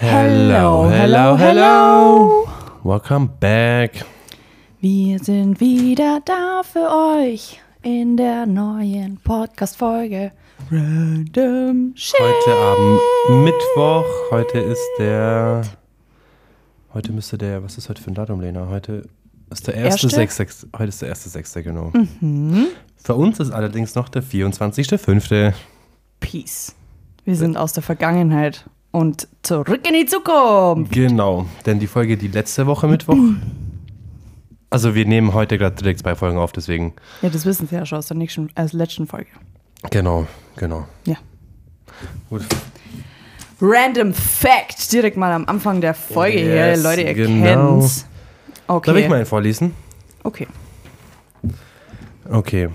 Hello, hello, hello. Welcome back. Wir sind wieder da für euch in der neuen Podcast-Folge Random Shit. Heute Abend Mittwoch. Heute ist der. Heute müsste der. Was ist heute für ein Datum, Lena? Heute ist der erste Erste? Sechste. Heute ist der erste Sechste, genau. Für uns ist allerdings noch der 24.5. Peace. Wir sind aus der Vergangenheit und zurück in die Zukunft. Genau. Denn die Folge, die letzte Woche Mittwoch. Also wir nehmen heute gerade direkt zwei Folgen auf, deswegen. Ja, das wissen Sie ja schon aus der nächsten, äh, letzten Folge. Genau, genau. Ja. Gut. Random Fact, direkt mal am Anfang der Folge Yes, hier. Leute, ihr genau. kennt's. Okay. Darf ich mal einen vorlesen? Okay. Okay.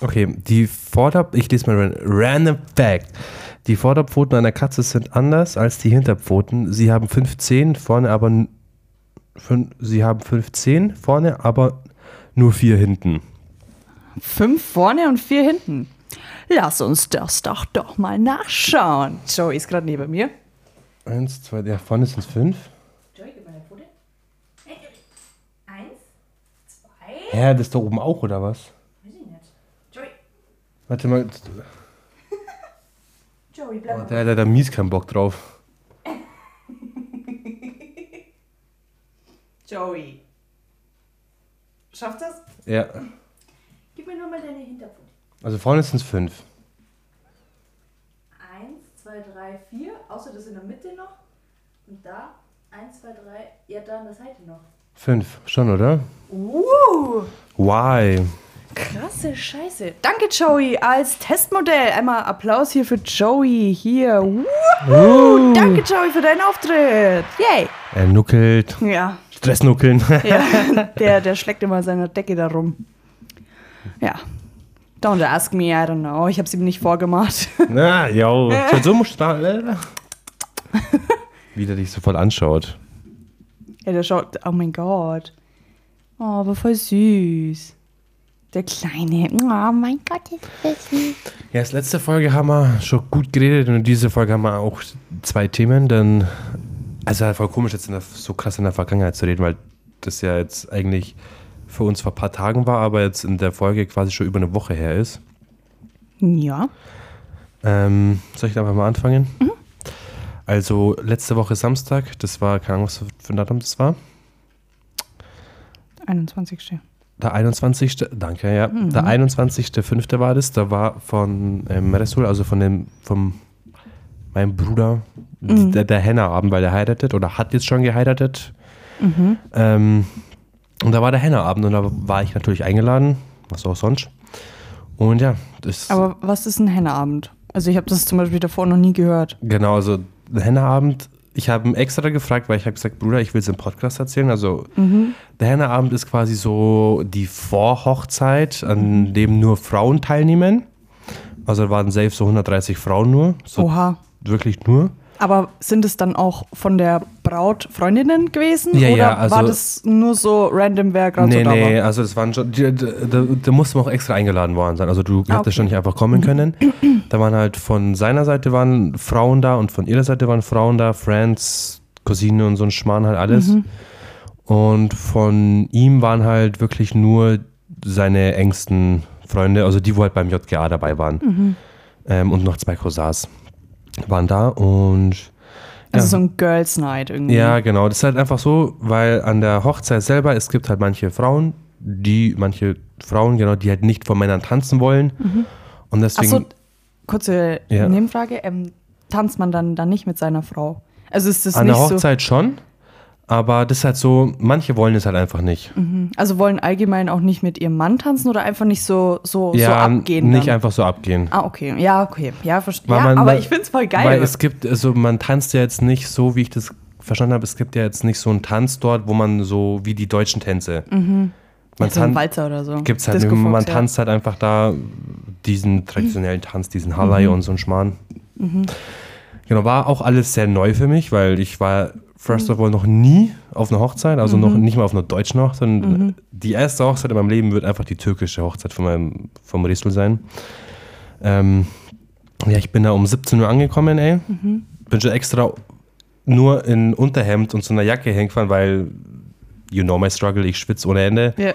Okay, die Vorder... Ich lese mal ran- Random Fact. Die Vorderpfoten einer Katze sind anders als die Hinterpfoten. Sie haben fünf Zehen, vorne aber... Fün, sie haben fünf Zehen, vorne aber nur vier hinten. Fünf vorne und vier hinten. Lass uns das doch doch mal nachschauen. Joey ist gerade neben mir. Eins, zwei, ja, vorne sind es fünf. Joey, gib mal eine Pfote. Eins, zwei. Ja, das da oben auch, oder was? Weiß ich nicht. Joey, Warte mal, Joey, bleib oh, der hat da mies keinen Bock drauf. Joey. Schafft das? Ja, Gib mir nur mal deine Hinterpfote. also vorne sind es fünf. Eins, zwei, drei, vier. Außer das in der Mitte noch. Und da. Eins, zwei, drei. Ja, da an der Seite noch. Fünf, schon, oder? Uh, Why? Krasse Scheiße. Danke, Joey, als Testmodell. Einmal Applaus hier für Joey. Hier. Uh, Danke, Joey, für deinen Auftritt. Yay. Er nuckelt. Ja, Stressnuckeln. ja der, der schlägt immer seine Decke da rum. Ja. Don't ask me, I don't know. Ich habe es ihm nicht vorgemacht. Na, jo. Schon so musst du äh. Wie der dich so voll anschaut. Ja, der schaut. Oh mein Gott. Oh, aber voll süß. Der Kleine. Oh mein Gott, ist das süß. Ja, das letzte Folge haben wir schon gut geredet und diese Folge haben wir auch zwei Themen, denn. Also halt voll komisch, jetzt in der, so krass in der Vergangenheit zu reden, weil das ja jetzt eigentlich für uns vor ein paar Tagen war, aber jetzt in der Folge quasi schon über eine Woche her ist. Ja. Ähm, soll ich einfach mal anfangen? Also letzte Woche Samstag, das war, keine Ahnung, was für ein Datum das war. 21. Der 21. Danke, ja. Der 21.05. war das. Da war von ähm, Resul, also von dem, vom meinem Bruder, der, der Henna-Abend, weil der heiratet oder hat jetzt schon geheiratet. Ähm, und da war der Henna-Abend und da war ich natürlich eingeladen, was auch sonst. Und ja, das Aber was ist ein Henneabend? Also ich habe das zum Beispiel davor noch nie gehört. Genau, also Henna-Abend, ich habe ihn extra gefragt, weil ich habe gesagt, Bruder, ich will es im Podcast erzählen. Also der Henna-Abend ist quasi so die Vorhochzeit, an dem nur Frauen teilnehmen. Also da waren safe so 130 Frauen nur. So Oha. wirklich nur. Aber sind es dann auch von der Braut Freundinnen gewesen? Ja, oder ja, also- war das nur so random, wer gerade Nee, so da nee, war? also das waren schon, da, da, da musste man auch extra eingeladen worden sein. Also du Ah, hättest okay. schon nicht einfach kommen können. Da waren halt von seiner Seite waren Frauen da und von ihrer Seite waren Frauen da, Friends, Cousine und so ein Schmarrn halt alles. Mhm. Und von ihm waren halt wirklich nur seine engsten Freunde, also die, wo halt beim JGA dabei waren. Mhm. Ähm, und noch zwei Cousins waren da und Also ja. so ein Girls Night irgendwie. Ja, genau. Das ist halt einfach so, weil an der Hochzeit selber, es gibt halt manche Frauen, die, manche Frauen, genau, die halt nicht von Männern tanzen wollen. Und deswegen. Achso, kurze Ja. Nebenfrage. Ähm, tanzt man dann, dann nicht mit seiner Frau? Also ist das an nicht der Hochzeit schon, aber das ist halt so, manche wollen es halt einfach nicht. so. Also wollen allgemein auch nicht mit ihrem Mann tanzen oder einfach nicht so, so, so ja, abgehen? nicht dann? einfach so abgehen. Ah, okay. Ja, okay. Ja, verstehe. Ja, man- aber ich finde es voll geil. Weil es gibt, also man tanzt ja jetzt nicht so, wie ich das verstanden habe, es gibt ja jetzt nicht so einen Tanz dort, wo man so wie die deutschen Tänze. Man so ein tan- Walzer oder so. Gibt's halt, Disco man Fox, ja. tanzt halt einfach da diesen traditionellen Tanz, diesen Halai Mhm. und so ein Schmarrn. Genau, war auch alles sehr neu für mich, weil ich war first of all noch nie auf einer Hochzeit, also noch Mhm. nicht mal auf einer deutschen Hochzeit. sondern Die erste Hochzeit in meinem Leben wird einfach die türkische Hochzeit von meinem, vom Riesel sein. Ähm, Ja, ich bin da um 17 Uhr angekommen, ey. Mhm. Bin schon extra nur in Unterhemd und so einer Jacke hingefahren, weil you know my struggle, ich schwitze ohne Ende. Ja.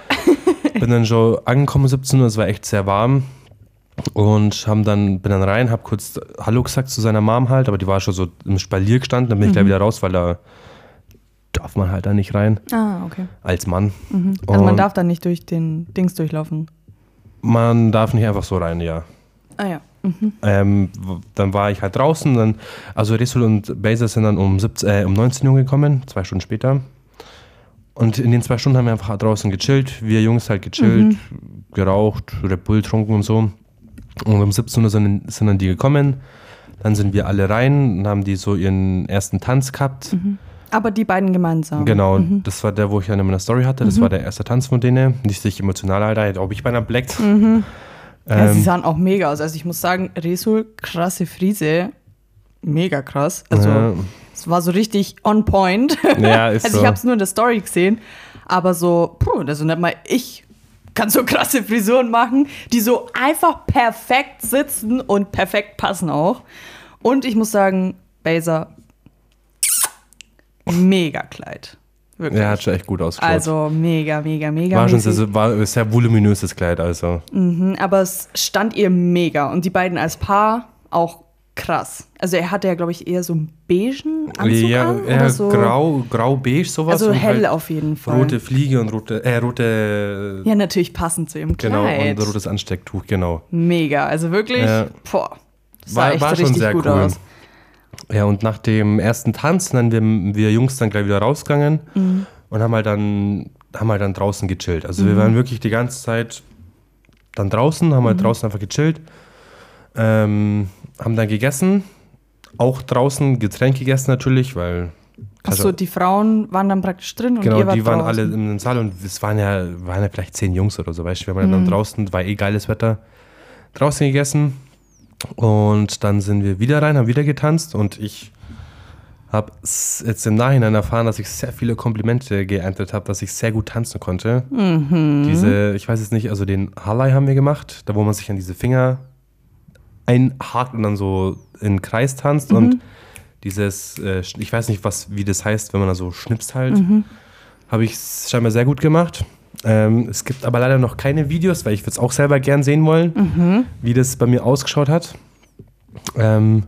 bin dann schon angekommen um 17 Uhr, es war echt sehr warm. Und haben dann, bin dann rein, hab kurz Hallo gesagt zu seiner Mom halt, aber die war schon so im Spalier gestanden, dann bin ich gleich wieder raus, weil da darf man halt da nicht rein, Ah, okay. als Mann. Also man Und darf da nicht durch den Dings durchlaufen. man darf nicht einfach so rein, ja. Ah ja. Ähm, w- dann war ich halt draußen, dann, also Resul und Baser sind dann um, 17, äh, um 19 Uhr gekommen, zwei Stunden später. Und in den zwei Stunden haben wir einfach draußen gechillt, wir Jungs halt gechillt, geraucht, Red Bull trunken und so. Und um 17 Uhr sind, sind dann die gekommen, dann sind wir alle rein und haben die so ihren ersten Tanz gehabt. Aber die beiden gemeinsam. Genau, das war der, wo ich ja in meiner Story hatte, das war der erste Tanz von denen. Nicht sich emotional, Alter, ob ich beinahe bleckt. Ja, sie Ähm, sahen auch mega aus. Also ich muss sagen, Resul, krasse Frise. Mega krass. Also Ja. es war so richtig on point. Ja, ist also so. ich habe es nur in der Story gesehen. Aber so, puh, also nicht mal ich kann so krasse Frisuren machen, die so einfach perfekt sitzen und perfekt passen auch. Und ich muss sagen, Baser, mega Kleid. Wirklich. Ja, hat schon echt gut ausgeschaut. also mega, mega, mega. war schon sehr, war sehr voluminöses Kleid, also. Mhm, aber es stand ihr mega. Und die beiden als Paar auch krass. Also er hatte ja, glaube ich, eher so einen beigen Anzug ja, an. oder so. grau, grau-beige sowas. Also hell halt auf jeden Fall. Rote Fliege und rote, äh, rote, Ja, natürlich passend zu ihrem genau, Kleid. und rotes Anstecktuch, genau. Mega. Also wirklich, Ja. boah. Das sah War, echt war schon richtig sehr gut cool. aus. Ja, und nach dem ersten Tanz sind dann wir, wir Jungs dann gleich wieder rausgegangen Mhm. und haben halt dann, haben halt dann draußen gechillt. Also wir waren wirklich die ganze Zeit dann draußen, haben Mhm. halt draußen einfach gechillt, ähm, haben dann gegessen, auch draußen Getränk gegessen natürlich, weil Achso, die Frauen waren dann praktisch drin und Genau, die waren draußen. alle im Saal und es waren ja, waren ja vielleicht zehn Jungs oder so, weißt du, wir waren Mhm. dann draußen, war eh geiles Wetter, draußen gegessen und dann sind wir wieder rein, haben wieder getanzt und ich habe jetzt im Nachhinein erfahren, dass ich sehr viele Komplimente geerntet habe, dass ich sehr gut tanzen konnte. Mhm. Diese, ich weiß jetzt nicht, also den Halai haben wir gemacht, da wo man sich an diese Finger einhakt und dann so in einen Kreis tanzt Mhm. und dieses, äh, ich weiß nicht, was, wie das heißt, wenn man da so schnipst halt, Mhm. habe ich scheinbar sehr gut gemacht. Ähm, es gibt aber leider noch keine Videos, weil ich würde es auch selber gern sehen wollen, Mhm. wie das bei mir ausgeschaut hat. Ähm,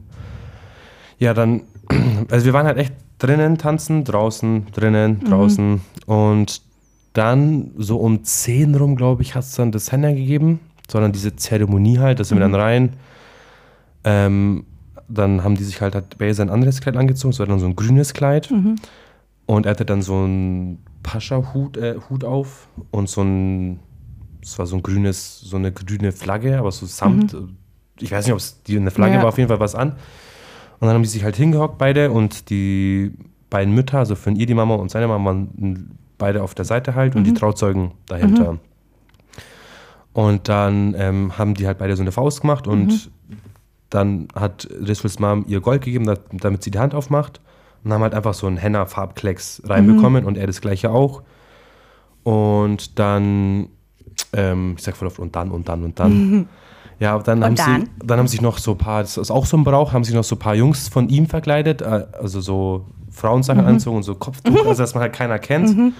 ja, dann, also wir waren halt echt drinnen tanzen, draußen, drinnen, draußen. Und dann so um 10 rum, glaube ich, hat es dann das Händler gegeben, sondern diese Zeremonie halt, da sind wir dann rein. Ähm, dann haben die sich halt, hat Bayer sein anderes Kleid angezogen, es war dann so ein grünes Kleid. Und er hatte dann so einen Pascha-Hut äh, Hut auf und so ein, es war so ein grünes, so eine grüne Flagge, aber so samt, ich weiß nicht, ob es die eine Flagge Ja. war, auf jeden Fall was an. Und dann haben die sich halt hingehockt, beide, und die beiden Mütter, also von ihr die Mama und seine Mama, waren beide auf der Seite halt und die Trauzeugen dahinter. Und dann ähm, haben die halt beide so eine Faust gemacht und dann hat Risfuls Mom ihr Gold gegeben, da- damit sie die Hand aufmacht. Und haben halt einfach so einen Henna-Farbklecks reinbekommen und er das gleiche auch. Und dann, ähm, ich sag voll oft, und dann, und dann, und dann. Ja, dann, haben dann? sie, dann haben sich noch so ein paar, das ist auch so ein Brauch, haben sich noch so ein paar Jungs von ihm verkleidet, äh, also so Frauensachen anzogen und so Kopftuch, also dass man halt keiner kennt.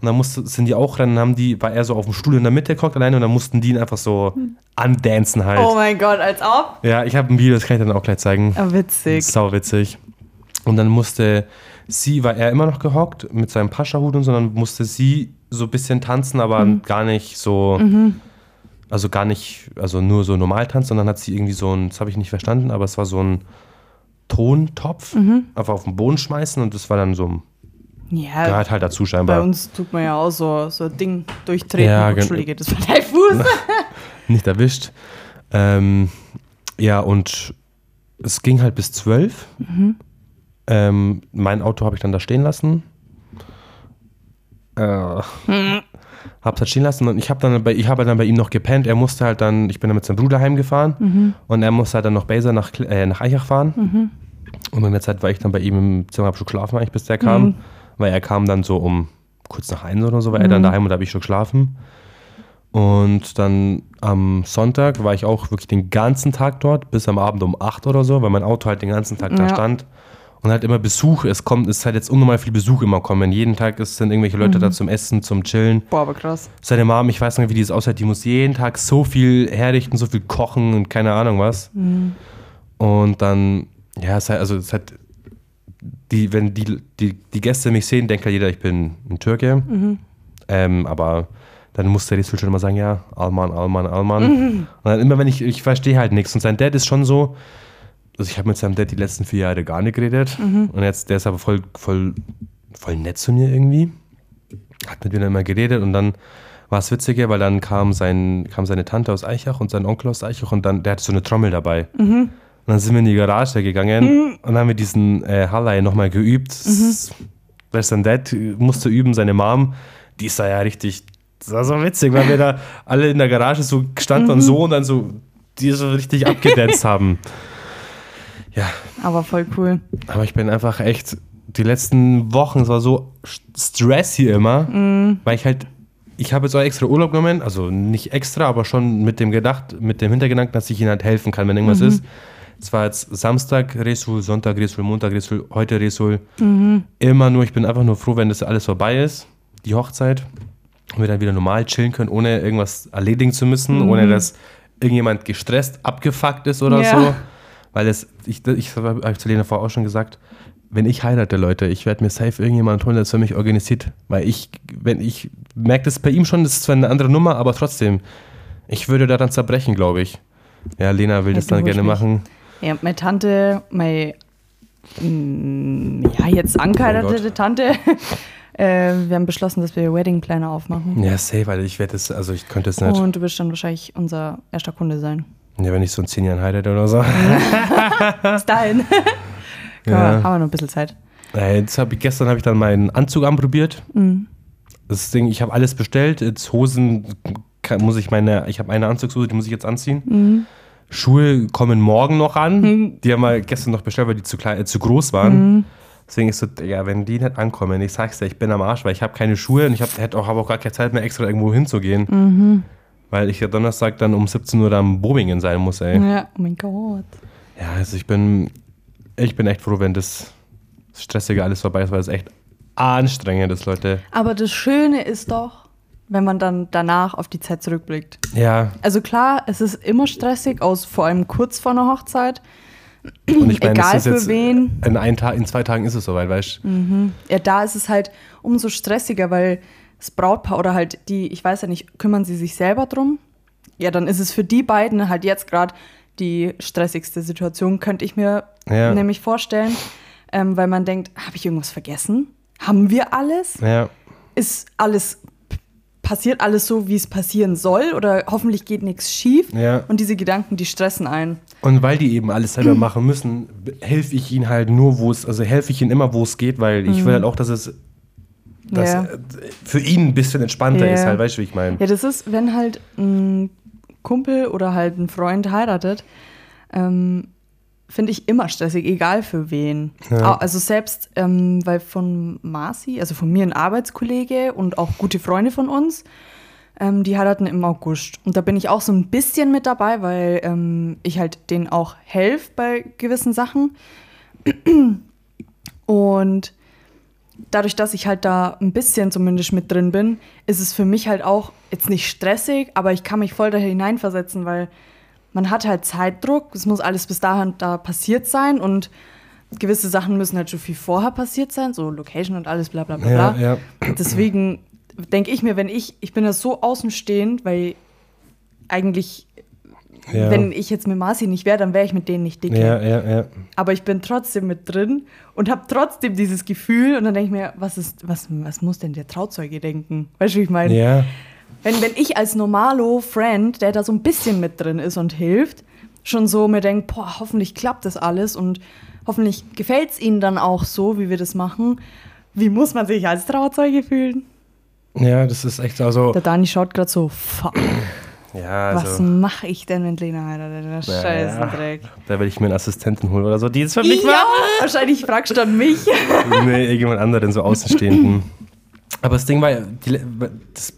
Und dann musste, sind die auch rein, dann haben die, war er so auf dem Stuhl in der Mitte gehockt alleine und dann mussten die ihn einfach so andancen halt. Oh mein Gott, als ob. Ja, ich habe ein Video, das kann ich dann auch gleich zeigen. Ah, witzig. Sau witzig. Und dann musste sie, war er immer noch gehockt mit seinem Pascha-Hut und so, dann musste sie so ein bisschen tanzen, aber gar nicht so, also gar nicht, also nur so normal tanzen, sondern hat sie irgendwie so ein, das habe ich nicht verstanden, aber es war so ein Tontopf, einfach auf den Boden schmeißen und das war dann so, Ja, gehört halt dazu bei scheinbar. uns tut man ja auch so, so ein Ding durchtreten. Ja, Entschuldige, das war dein Fuß. Nicht erwischt. Ähm, ja, und es ging halt bis zwölf. Ähm, mein Auto habe ich dann da stehen lassen. Äh, hab's halt stehen lassen und ich habe dann bei ich habe dann bei ihm noch gepennt. Er musste halt dann, ich bin dann mit seinem Bruder heimgefahren und er musste halt dann noch Baser nach, äh, nach Eichach fahren. Und in der Zeit war ich dann bei ihm im Zimmer, habe schon geschlafen eigentlich, bis der kam. Weil er kam dann so um kurz nach eins oder so, war er dann daheim und da habe ich schon geschlafen. Und dann am Sonntag war ich auch wirklich den ganzen Tag dort, bis am Abend um 8 oder so, weil mein Auto halt den ganzen Tag da Ja. stand. Und halt immer Besuch, es kommt, es ist halt jetzt unnormal viel Besuch immer kommen. Jeden Tag ist, sind irgendwelche Leute da zum Essen, zum Chillen. Boah, aber krass. Seine Mom, ich weiß nicht, wie die es aussieht, die muss jeden Tag so viel herrichten, so viel kochen und keine Ahnung was. Und dann, ja, es hat, also es hat, die, wenn die, die, die Gäste mich sehen, denkt halt jeder, ich bin ein Türke. Ähm, aber dann muss der Rizul schon immer sagen, ja, Alman, Alman, Alman. Und dann immer, wenn ich, ich verstehe halt nichts. Und sein Dad ist schon so, also ich habe mit seinem Dad die letzten vier Jahre gar nicht geredet. Und jetzt, der ist aber voll, voll, voll nett zu mir irgendwie. Hat mit mir dann immer geredet und dann war es witziger, weil dann kam, sein, kam seine Tante aus Eichach und sein Onkel aus Eichach und dann, der hatte so eine Trommel dabei. Und dann sind wir in die Garage gegangen und dann haben wir diesen äh, Hallei nochmal geübt. Das Weil sein Dad musste üben, seine Mom, die ist da ja richtig, das war so witzig, weil wir da alle in der Garage so gestanden und so und dann so, die so richtig abgedanzt haben. Ja, Aber voll cool. aber ich bin einfach echt, die letzten Wochen, es war so Stress hier immer, weil ich halt, ich habe jetzt auch extra Urlaub genommen, also nicht extra, aber schon mit dem gedacht, mit dem Hintergedanken, dass ich ihnen halt helfen kann, wenn irgendwas ist. Es war jetzt Samstag Resul, Sonntag Resul, Montag Resul, heute Resul. Immer nur, ich bin einfach nur froh, wenn das alles vorbei ist, die Hochzeit, und wir dann wieder normal chillen können, ohne irgendwas erledigen zu müssen, ohne dass irgendjemand gestresst, abgefuckt ist oder Ja. so. Weil es, ich, ich habe zu Lena vorher auch schon gesagt, wenn ich heirate, Leute, ich werde mir safe irgendjemand holen, der das für mich organisiert. Weil ich, wenn ich merke das bei ihm schon, das ist zwar eine andere Nummer, aber trotzdem, ich würde daran zerbrechen, glaube ich. Ja, Lena will das du dann gerne machen. Ja, meine Tante, meine, mm, ja, jetzt angeheiratete Oh. Tante, äh, wir haben beschlossen, dass wir Wedding Planner aufmachen. Ja, safe, weil ich werde das, also ich könnte es nicht. Und du wirst dann wahrscheinlich unser erster Kunde sein. Ja, wenn ich so in zehn Jahren heirate oder so. Bis dahin. Ja. ja. Haben wir noch ein bisschen Zeit. Äh, Jetzt hab ich, gestern habe ich dann meinen Anzug anprobiert. Das Ding, ich habe alles bestellt. Jetzt Hosen kann, muss ich meine, ich habe eine Anzugshose, die muss ich jetzt anziehen. Schuhe kommen morgen noch an. Die haben wir gestern noch bestellt, weil die zu, klein, äh, zu groß waren. Deswegen ist so, ja, wenn die nicht ankommen, ich sag's dir, ich bin am Arsch, weil ich habe keine Schuhe und ich habe auch, hab auch gar keine Zeit mehr, extra irgendwo hinzugehen. Weil ich ja Donnerstag dann um 17 Uhr da am Bobingen sein muss, ey. Ja, oh mein Gott. Ja, also ich bin, ich bin echt froh, wenn das Stressige alles vorbei ist, weil es echt anstrengend ist, Leute. Aber das Schöne ist doch, wenn man dann danach auf die Zeit zurückblickt. Ja, Also klar, es ist immer stressig, aus vor allem kurz vor einer Hochzeit. und ich meine, Egal ist für jetzt, wen. In, ein Tag, in zwei Tagen ist es soweit, weißt du? Ja, da ist es halt umso stressiger, weil das Brautpaar oder halt die, ich weiß ja nicht, kümmern sie sich selber drum? Ja, dann ist es für die beiden halt jetzt gerade die stressigste Situation, könnte ich mir Ja. nämlich vorstellen, ähm, weil man denkt, habe ich irgendwas vergessen? Haben wir alles? Ja, Ist alles passiert alles so, wie es passieren soll oder hoffentlich geht nichts schief? Ja. Und diese Gedanken, die stressen ein. und weil die eben alles selber machen müssen, helfe ich ihnen halt nur, wo es, also helfe ich ihnen immer, wo es geht, weil ich will halt auch, dass es dass, Ja. für ihn ein bisschen entspannter Ja. ist, halt, weißt du, wie ich meine? Ja, das ist, wenn halt ein Kumpel oder halt ein Freund heiratet, ähm, finde ich immer stressig, egal für wen. Ja. Also selbst, ähm, weil von Marci, also von mir ein Arbeitskollege und auch gute Freunde von uns, ähm, die heiraten im August. Und da bin ich auch so ein bisschen mit dabei, weil ähm, ich halt denen auch helfe bei gewissen Sachen. Und dadurch, dass ich halt da ein bisschen zumindest mit drin bin, ist es für mich halt auch jetzt nicht stressig, aber ich kann mich voll da hineinversetzen, weil man hat halt Zeitdruck, es muss alles bis dahin da passiert sein und gewisse Sachen müssen halt schon viel vorher passiert sein, so Location und alles bla bla bla. Ja, bla. ja. Deswegen denke ich mir, wenn ich, ich bin da so außenstehend, weil eigentlich, Ja. wenn ich jetzt mit Marci nicht wäre, dann wäre ich mit denen nicht dicke Ja, ja, ja. aber ich bin trotzdem mit drin und habe trotzdem dieses Gefühl und dann denke ich mir, was ist, was, was muss denn der Trauzeuge denken? Weißt du, wie ich meine? Wenn, wenn ich als normalo Friend, der da so ein bisschen mit drin ist und hilft, schon so mir denke, boah, hoffentlich klappt das alles und hoffentlich gefällt es ihnen dann auch so, wie wir das machen. Wie muss man sich als Trauzeuge fühlen? ja, das ist echt, also, Der Dani schaut gerade so, fuck, ja, was also, mache ich denn mit Lena heiratet? Der Ja, Scheißendreck. da will ich mir einen Assistenten holen oder so, die es für mich Ja, wahrscheinlich fragst du dann mich. nee, irgendjemand anderen, so Außenstehenden. Aber das Ding war, ja, die, das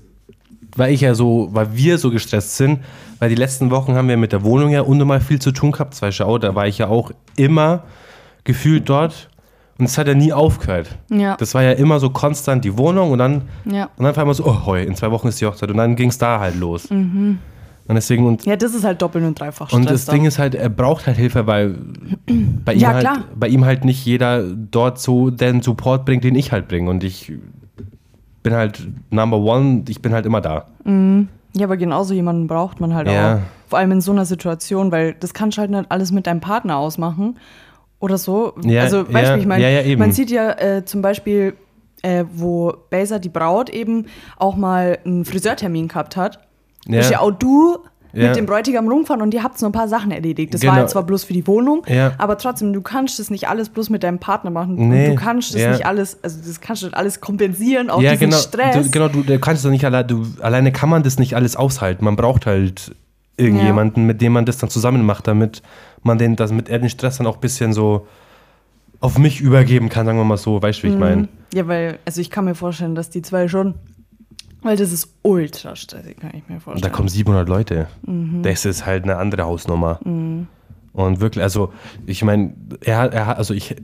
weil ich ja so, weil wir so gestresst sind, weil die letzten Wochen haben wir mit der Wohnung ja unnormal viel zu tun gehabt. Zwei Schau, da war ich ja auch immer gefühlt dort und es hat ja nie aufgehört. Ja. Das war ja immer so konstant die Wohnung und dann, Ja. und dann auf einmal so, oh, heu, in zwei Wochen ist die Hochzeit und dann ging es da halt los. Mhm. Und deswegen, und, Ja, das ist halt doppelt und dreifach Stress. und das dann. Ding ist halt, er braucht halt Hilfe, weil bei ihm, Ja, halt, bei ihm halt nicht jeder dort so den Support bringt, den ich halt bringe. Und ich bin halt Number One, ich bin halt immer da. Ja, aber genauso jemanden braucht man halt Ja. auch. Vor allem in so einer Situation, weil das kannst du halt nicht alles mit deinem Partner ausmachen oder so. Ja, also, weißt du, ja, wie ich meine, ja, man sieht ja äh, zum Beispiel, äh, wo Baser, die Braut, eben auch mal einen Friseurtermin gehabt hat. Ja. Bist ja auch du Ja. mit dem Bräutigam rumgefahren und ihr habt so ein paar Sachen erledigt. Das Genau. war jetzt zwar bloß für die Wohnung, Ja. aber trotzdem, du kannst das nicht alles bloß mit deinem Partner machen. Nee, Und du kannst das ja. nicht alles, also das kannst du alles kompensieren, auch ja, diesen genau. Stress. Du, genau, du, du kannst doch nicht alleine, du, alleine kann man das nicht alles aushalten. Man braucht halt irgendjemanden, mit dem man das dann zusammen macht, damit man den, damit er den Stress dann auch ein bisschen so auf mich übergeben kann, sagen wir mal so, weißt du, wie ich meine? Ja, weil, also ich kann mir vorstellen, dass die zwei schon, weil das ist ultra stressig, kann ich mir Und vorstellen. da kommen 700 Leute. Mhm. Das ist halt eine andere Hausnummer. Und wirklich, also ich meine, er, hat- er also ich,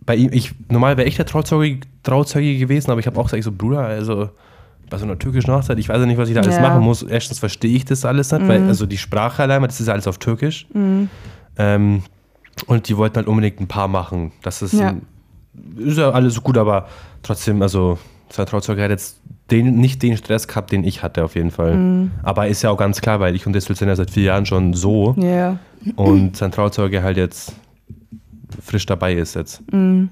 bei ihm, ich, normal wäre ich der Trauzeuge, Trauzeuge gewesen, aber ich habe auch gesagt, ich so, Bruder, also bei so einer türkischen Hochzeit, ich weiß ja nicht, was ich da alles Ja. Mhm. machen muss. Erstens verstehe ich das alles nicht, weil, also die Sprache allein, das ist alles auf Türkisch. Ähm, und die wollten halt unbedingt ein Paar machen. Das ist, Ja. ein, ist ja alles gut, aber trotzdem, also sein Trauzeuge hat jetzt den, nicht den Stress gehabt, den ich hatte auf jeden Fall. Mhm. Aber ist ja auch ganz klar, weil ich und Distel sind ja seit vier Jahren schon so Ja, und sein Trauzeuge halt jetzt frisch dabei ist jetzt. Mhm.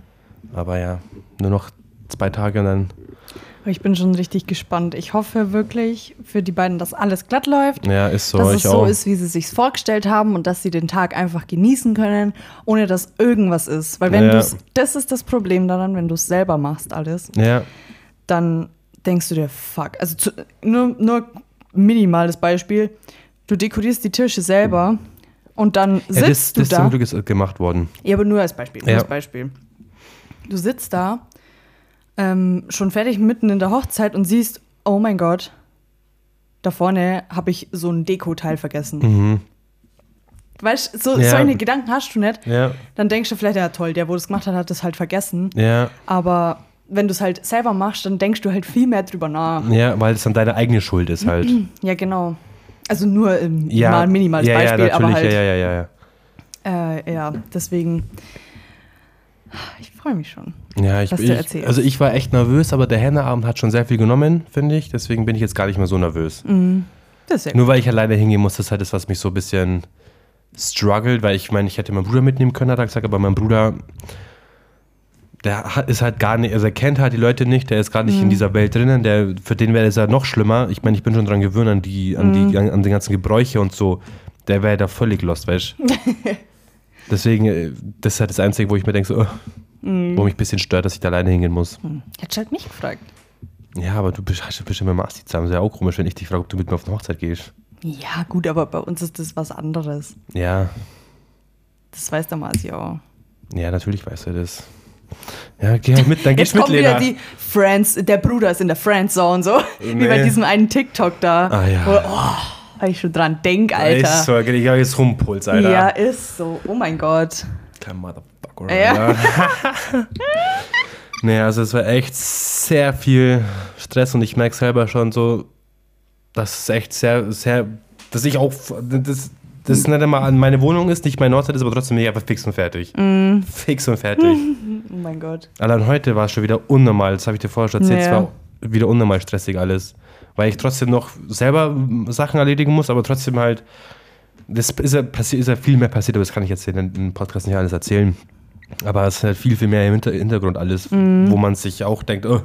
Aber ja, nur noch zwei Tage und dann, ich bin schon richtig gespannt. Ich hoffe wirklich für die beiden, dass alles glatt läuft. ja, ist so, dass es so auch. ist, wie sie es sich vorgestellt haben und dass sie den Tag einfach genießen können, ohne dass irgendwas ist. Weil wenn Ja. du's, das ist das Problem daran, wenn du es selber machst alles, ja, dann denkst du dir, fuck. Also zu, nur, nur minimales Beispiel. Du dekorierst die Tische selber und dann ja sitzt das, du das da. zum Glück ist gemacht worden. Ja, aber nur als Beispiel. Nur Ja. als Beispiel. Du sitzt da, ähm, schon fertig mitten in der Hochzeit und siehst, oh mein Gott, da vorne habe ich so ein Dekoteil vergessen. Mhm. Weißt du, so, Ja. so eine Gedanken hast du nicht. Ja, Dann denkst du vielleicht, ja toll, der, wo das gemacht hat, hat das halt vergessen. ja, Aber wenn du es halt selber machst, dann denkst du halt viel mehr drüber nach. ja, weil es dann deine eigene Schuld ist halt. Ja, genau. Also nur im Ja, mal ein minimales ja, Beispiel, ja, aber natürlich, halt. ja, ja, ja, ja. Äh, ja, deswegen. Ich freue mich schon. Ja, ich, was du erzählst. also ich war echt nervös, aber der Henneabend hat schon sehr viel genommen, finde ich. Deswegen bin ich jetzt gar nicht mehr so nervös. Das ist ja Nur weil ich alleine hingehen muss, das ist halt das, was mich so ein bisschen struggelt, weil ich meine, ich hätte meinen Bruder mitnehmen können, hat er gesagt, aber mein Bruder, der hat, ist halt gar nicht, also er kennt halt die Leute nicht, der ist gar nicht Mhm. in dieser Welt drinnen, der, für den wäre es ja noch schlimmer. Ich meine, ich bin schon dran gewöhnt an die, an Mhm. die, an, an die ganzen Gebräuche und so. Der wäre da völlig lost, weißt du? Deswegen, äh, das ist halt das Einzige, wo ich mir denke, so, oh, Mhm. wo mich ein bisschen stört, dass ich da alleine hingehen muss. Hättest halt mich gefragt. Ja, aber du bist, hast bestimmt immer Asti zusammen. Das ist ja auch komisch, wenn ich dich frage, ob du mit mir auf eine Hochzeit gehst. Ja, gut, aber bei uns ist das was anderes. Ja, Das weiß der Masi auch. ja, natürlich weißt du das. Ja, geh halt mit, dann gehst Jetzt du mit, kommen wieder Lena. die Friends, der Bruder ist in der Friendzone, so. Wie bei Nee. diesem einen TikTok da. Ah, ja. Wo, oh, ich schon dran denk, Alter. Ist so, ich habe jetzt Rumpuls, Alter. Ja, ist so. Oh mein Gott. Kein Motherfucker. Ja. Nee, also es war echt sehr viel Stress und ich merke selber schon so, dass es echt sehr, sehr, dass ich auch, das, das nicht einmal meine Wohnung ist, nicht meine Hochzeit ist, aber trotzdem mega fix und fertig. Mm. Fix und fertig. Oh mein Gott. Allein heute war es schon wieder unnormal, das habe ich dir vorher schon erzählt, es war wieder unnormal stressig alles. Weil ich trotzdem noch selber Sachen erledigen muss, aber trotzdem halt, das ist ja, ist ja viel mehr passiert, aber das kann ich jetzt in dem Podcast nicht alles erzählen. Aber es ist halt viel, viel mehr im Hinter Hintergrund alles, Mhm. wo man sich auch denkt, oh.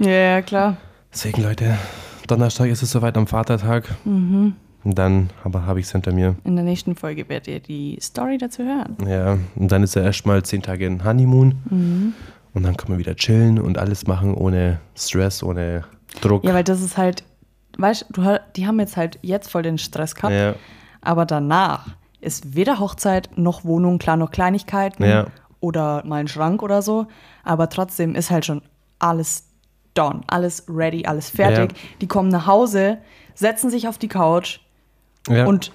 Ja, ja, klar. Deswegen, Leute, Donnerstag ist es soweit am Vatertag. Mhm. Und dann aber habe ich es hinter mir. In der nächsten Folge werdet ihr die Story dazu hören. Ja, und dann ist ja erstmal zehn Tage in Honeymoon. Mhm. Und dann kann man wieder chillen und alles machen ohne Stress, ohne Druck. Ja, weil das ist halt, weißt du, die haben jetzt halt jetzt voll den Stress gehabt, ja. aber danach ist weder Hochzeit noch Wohnung, klar noch Kleinigkeiten Ja. oder mal ein Schrank oder so, aber trotzdem ist halt schon alles done. Alles ready, alles fertig. Ja. Die kommen nach Hause, setzen sich auf die Couch Ja. und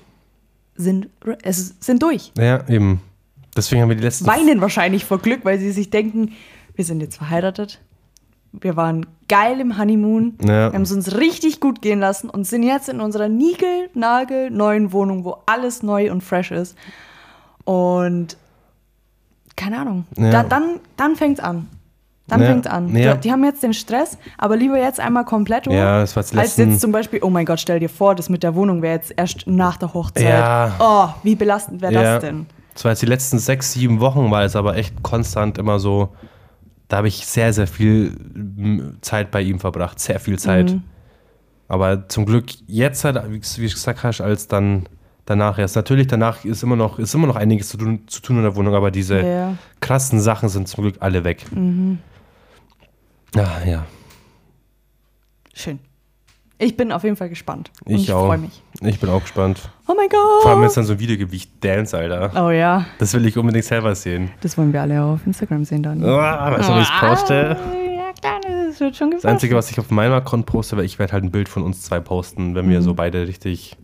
sind, es sind durch. ja, eben. Deswegen haben wir die letzten. Weinen wahrscheinlich vor Glück, weil sie sich denken, wir sind jetzt verheiratet. Wir waren geil im Honeymoon. Ja. Wir haben es uns richtig gut gehen lassen und sind jetzt in unserer Nigel-Nagel neuen Wohnung, wo alles neu und fresh ist. Und keine Ahnung. Ja. Da, dann dann fängt es an. Dann Ja. fängt's an. Ja. Die, die haben jetzt den Stress, aber lieber jetzt einmal komplett durch. Ja, das war jetzt Als jetzt zum Beispiel, oh mein Gott, stell dir vor, das mit der Wohnung wäre jetzt erst nach der Hochzeit. Ja. Oh, wie belastend wäre das denn? Das war jetzt die letzten sechs, sieben Wochen, war es aber echt konstant immer so. Da habe ich sehr, sehr viel Zeit bei ihm verbracht. Sehr viel Zeit. Mhm. Aber zum Glück jetzt halt, wie wie du gesagt hast, als dann danach erst. Natürlich, danach ist immer noch, ist immer noch einiges zu tun, zu tun in der Wohnung, aber diese Ja. krassen Sachen sind zum Glück alle weg. Mhm. Ah, ja. Schön. Ich bin auf jeden Fall gespannt. Und Ich ich auch. freue mich. Ich bin auch gespannt. Oh mein Gott. Vor allem ist dann so ein Video gibt, wie ich dance, Alter. Oh ja, Das will ich unbedingt selber sehen. das wollen wir alle auf Instagram sehen dann. Weißt du, wie ich es poste? Ja, klar, das wird schon Das gefallen. Einzige, was ich auf meinem Account poste, weil ich werde halt ein Bild von uns zwei posten, wenn wir so beide richtig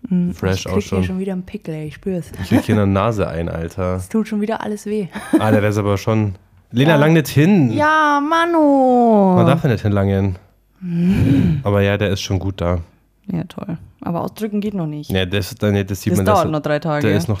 fresh Mhm. ich krieg hier ausschauen. schon wieder einen Pickel, ey, ich spür's. Ich krieg hier eine Nase ein, Alter. Es tut schon wieder alles weh. Alter, der ist aber schon. Lena, lang nicht hin. Ja, Manu. Man darf ja nicht hinlangen. Aber ja, der ist schon gut da. Ja, toll. Aber ausdrücken geht noch nicht. Ja, das, dann, ja, das sieht das man. dauert das, noch drei Tage. der ist noch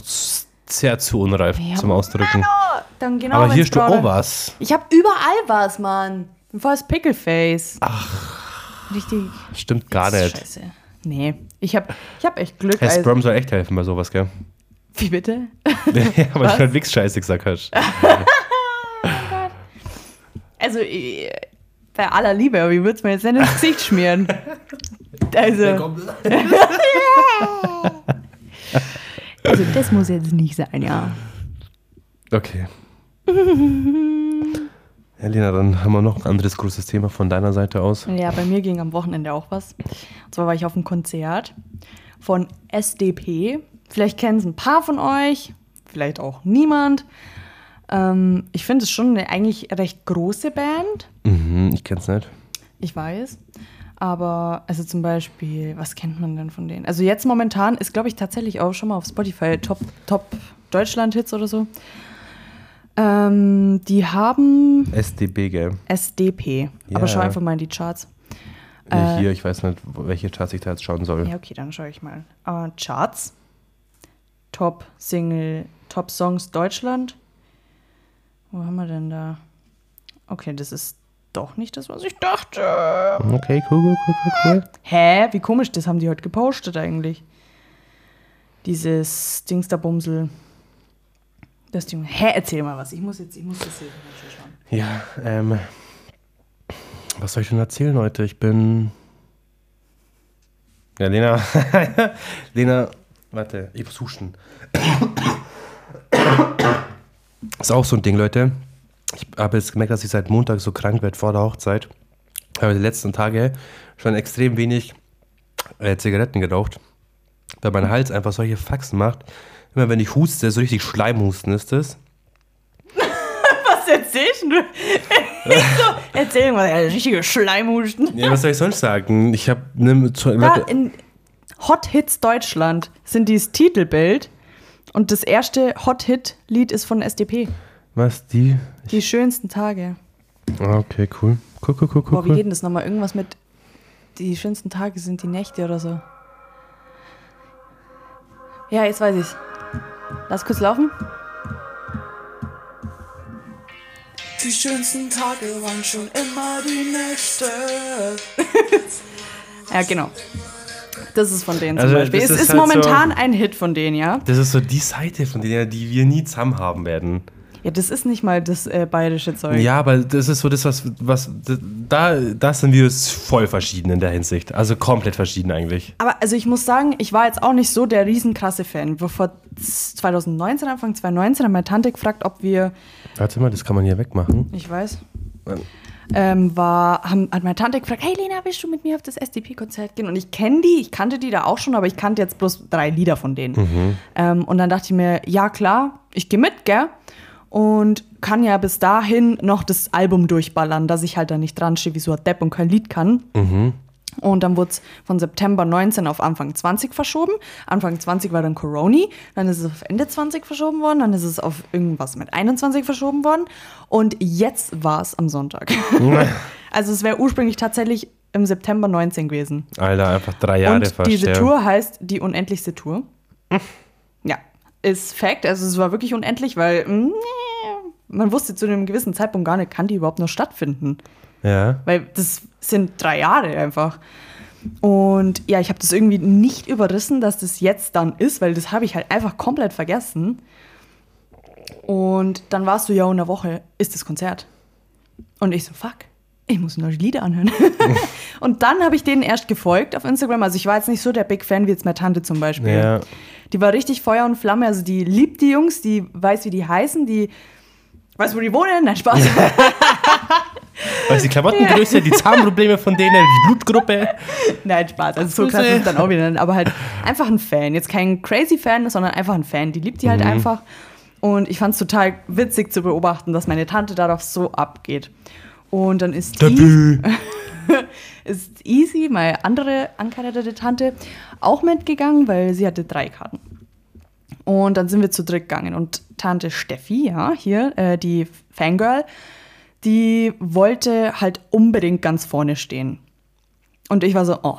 sehr zu unreif Ja, zum Ausdrücken. Manu, dann genau, aber hier ist auch was. Ich hab überall was, Mann. Bin voll das Pickleface. Ach. Richtig. Stimmt gar nicht. Scheiße. Nee, ich hab, ich hab echt Glück. Herr also- Sperm soll echt helfen bei sowas, gell? Wie bitte? ja, weil Was? du halt nix Scheiße gesagt hast. Also, äh, bei aller Liebe, aber ich würde es mir jetzt nicht ins Gesicht schmieren. Also, also, das muss jetzt nicht sein, ja. Okay. Ja, Lena, dann haben wir noch ein anderes großes Thema von deiner Seite aus. Ja, bei mir ging am Wochenende auch was. Und zwar war ich auf einem Konzert von SDP. Vielleicht kennen es ein paar von euch, vielleicht auch niemand. Ähm, ich finde es schon eine eigentlich recht große Band. Mhm, ich kenn's nicht. Ich weiß. Aber, also zum Beispiel, was kennt man denn von denen? Also jetzt momentan ist, glaube ich, tatsächlich auch schon mal auf Spotify Top, Top Deutschland-Hits oder so. Ähm, die haben SDB, gell? SDP. Aber Ja. schau einfach mal in die Charts. Ja, Äh, hier, ich weiß nicht, welche Charts ich da jetzt schauen soll. Ja, okay, dann schaue ich mal. Äh, Charts. Top Single, Top Songs Deutschland. Wo haben wir denn da? Okay, das ist doch nicht das, was ich dachte. Okay, cool, cool, cool, cool, cool. Hä? Wie komisch, das haben die heute gepostet eigentlich. Dieses Dings der Bumsel. Das Ding. Hä, erzähl mal was. Ich muss jetzt, ich muss das hier schauen. Ja, ähm. Was soll ich denn erzählen heute? Ich bin. Ja, Lena. Lena, warte, ich muss husten. Ist auch so ein Ding, Leute. Ich habe jetzt gemerkt, dass ich seit Montag so krank werde vor der Hochzeit. Ich habe die letzten Tage schon extrem wenig äh, Zigaretten geraucht, weil mein Hals einfach solche Faxen macht. Immer wenn ich huste, so richtig Schleimhusten ist das. Was erzählst du? Ich so, erzähl mal, ja, richtige Schleimhusten. Ja, was soll ich sonst sagen? Ich habe ne, Da in Hot Hits Deutschland sind dieses Titelbild und das erste Hot Hit Lied ist von SDP. was die? Die schönsten Tage. Ah, Okay, cool. Cool, cool, cool, Boah, cool. wie cool. geht denn das nochmal? Irgendwas mit die schönsten Tage sind die Nächte oder so. Ja, jetzt weiß ich's. Lass kurz laufen. Die schönsten Tage waren schon immer die Nächte. Ja, genau. Das ist von denen Also, zum Beispiel. Es ist ist, halt momentan so- ein Hit von denen, ja. Das ist so die Seite von denen, die wir nie zusammen haben werden. Ja, das ist nicht mal das äh, bayerische Zeug. Ja, aber das ist so das, was, was da, da sind wir voll verschieden in der Hinsicht. Also komplett verschieden eigentlich. Aber also ich muss sagen, ich war jetzt auch nicht so der riesenkrasse Fan. Bevor 2019, Anfang 2019, hat meine Tante gefragt, ob wir, Warte mal, das kann man hier wegmachen. ich weiß. Ähm, war, haben, hat meine Tante gefragt, hey Lena, willst du mit mir auf das SDP-Konzert gehen? Und ich kenne die, ich kannte die da auch schon, aber ich kannte jetzt bloß drei Lieder von denen. Ähm, und dann dachte ich mir, ja klar, ich gehe mit, gell? und kann ja bis dahin noch das Album durchballern, dass ich halt da nicht dran stehe wie so ein Depp und kein Lied kann. Und dann wurde es von September 19 auf Anfang 20 verschoben. Anfang 20 war dann Coroni, dann ist es auf Ende 20 verschoben worden, dann ist es auf irgendwas mit 21 verschoben worden. Und jetzt war es am Sonntag. also es wäre ursprünglich tatsächlich im September 19 gewesen. Alter, einfach drei Jahre Und diese. Tour heißt die unendlichste Tour. Ja, ist Fact. Also es war wirklich unendlich, weil mm, man wusste zu einem gewissen Zeitpunkt gar nicht, kann die überhaupt noch stattfinden. Ja. Weil das sind drei Jahre einfach. Und ja, ich habe das irgendwie nicht überrissen, dass das jetzt dann ist, weil das habe ich halt einfach komplett vergessen. Und dann warst du ja in der Woche, ist das Konzert. Und ich so, fuck, ich muss neue Lieder anhören. und dann habe ich denen erst gefolgt auf Instagram. Also ich war jetzt nicht so der Big Fan wie jetzt meine Tante zum Beispiel. Ja. Die war richtig Feuer und Flamme. Also die liebt die Jungs, die weiß, wie die heißen, die weiß, wo die wohnen. Nein, Spaß. Weißt du, die Klamottengröße, die Zahnprobleme von denen, die Blutgruppe. Nein, Spaß. Also so krass ist dann auch wieder. Aber halt einfach ein Fan. Jetzt kein crazy Fan, sondern einfach ein Fan. Die liebt die halt einfach. Und ich fand es total witzig zu beobachten, dass meine Tante darauf so abgeht. Und dann ist die, ist Easy, meine andere angeheiratete Tante, auch mitgegangen, weil sie hatte drei Karten. Und dann sind wir zu dritt gegangen. Und Tante Steffi, ja, hier, äh, die Fangirl, die wollte halt unbedingt ganz vorne stehen. Und ich war so, oh.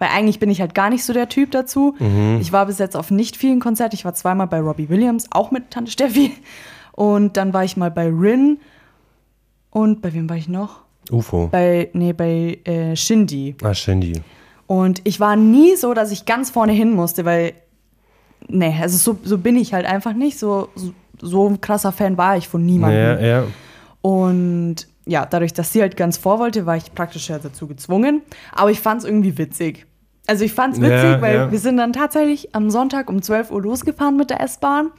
Weil eigentlich bin ich halt gar nicht so der Typ dazu. Ich war bis jetzt auf nicht vielen Konzerten. Ich war zweimal bei Robbie Williams, auch mit Tante Steffi. Und dann war ich mal bei Rin. Und bei wem war ich noch? UFO. Bei, nee, bei äh, Shindy. Ah, Shindy. Und ich war nie so, dass ich ganz vorne hin musste, weil, nee, also so, so bin ich halt einfach nicht. So, so, so ein krasser Fan war ich von niemandem. Ja, ja. Und ja, dadurch, dass sie halt ganz vor wollte, war ich praktisch ja dazu gezwungen. Aber ich fand es irgendwie witzig. Also ich fand es witzig, Ja, weil ja. wir sind dann tatsächlich am Sonntag um 12 Uhr losgefahren mit der S-Bahn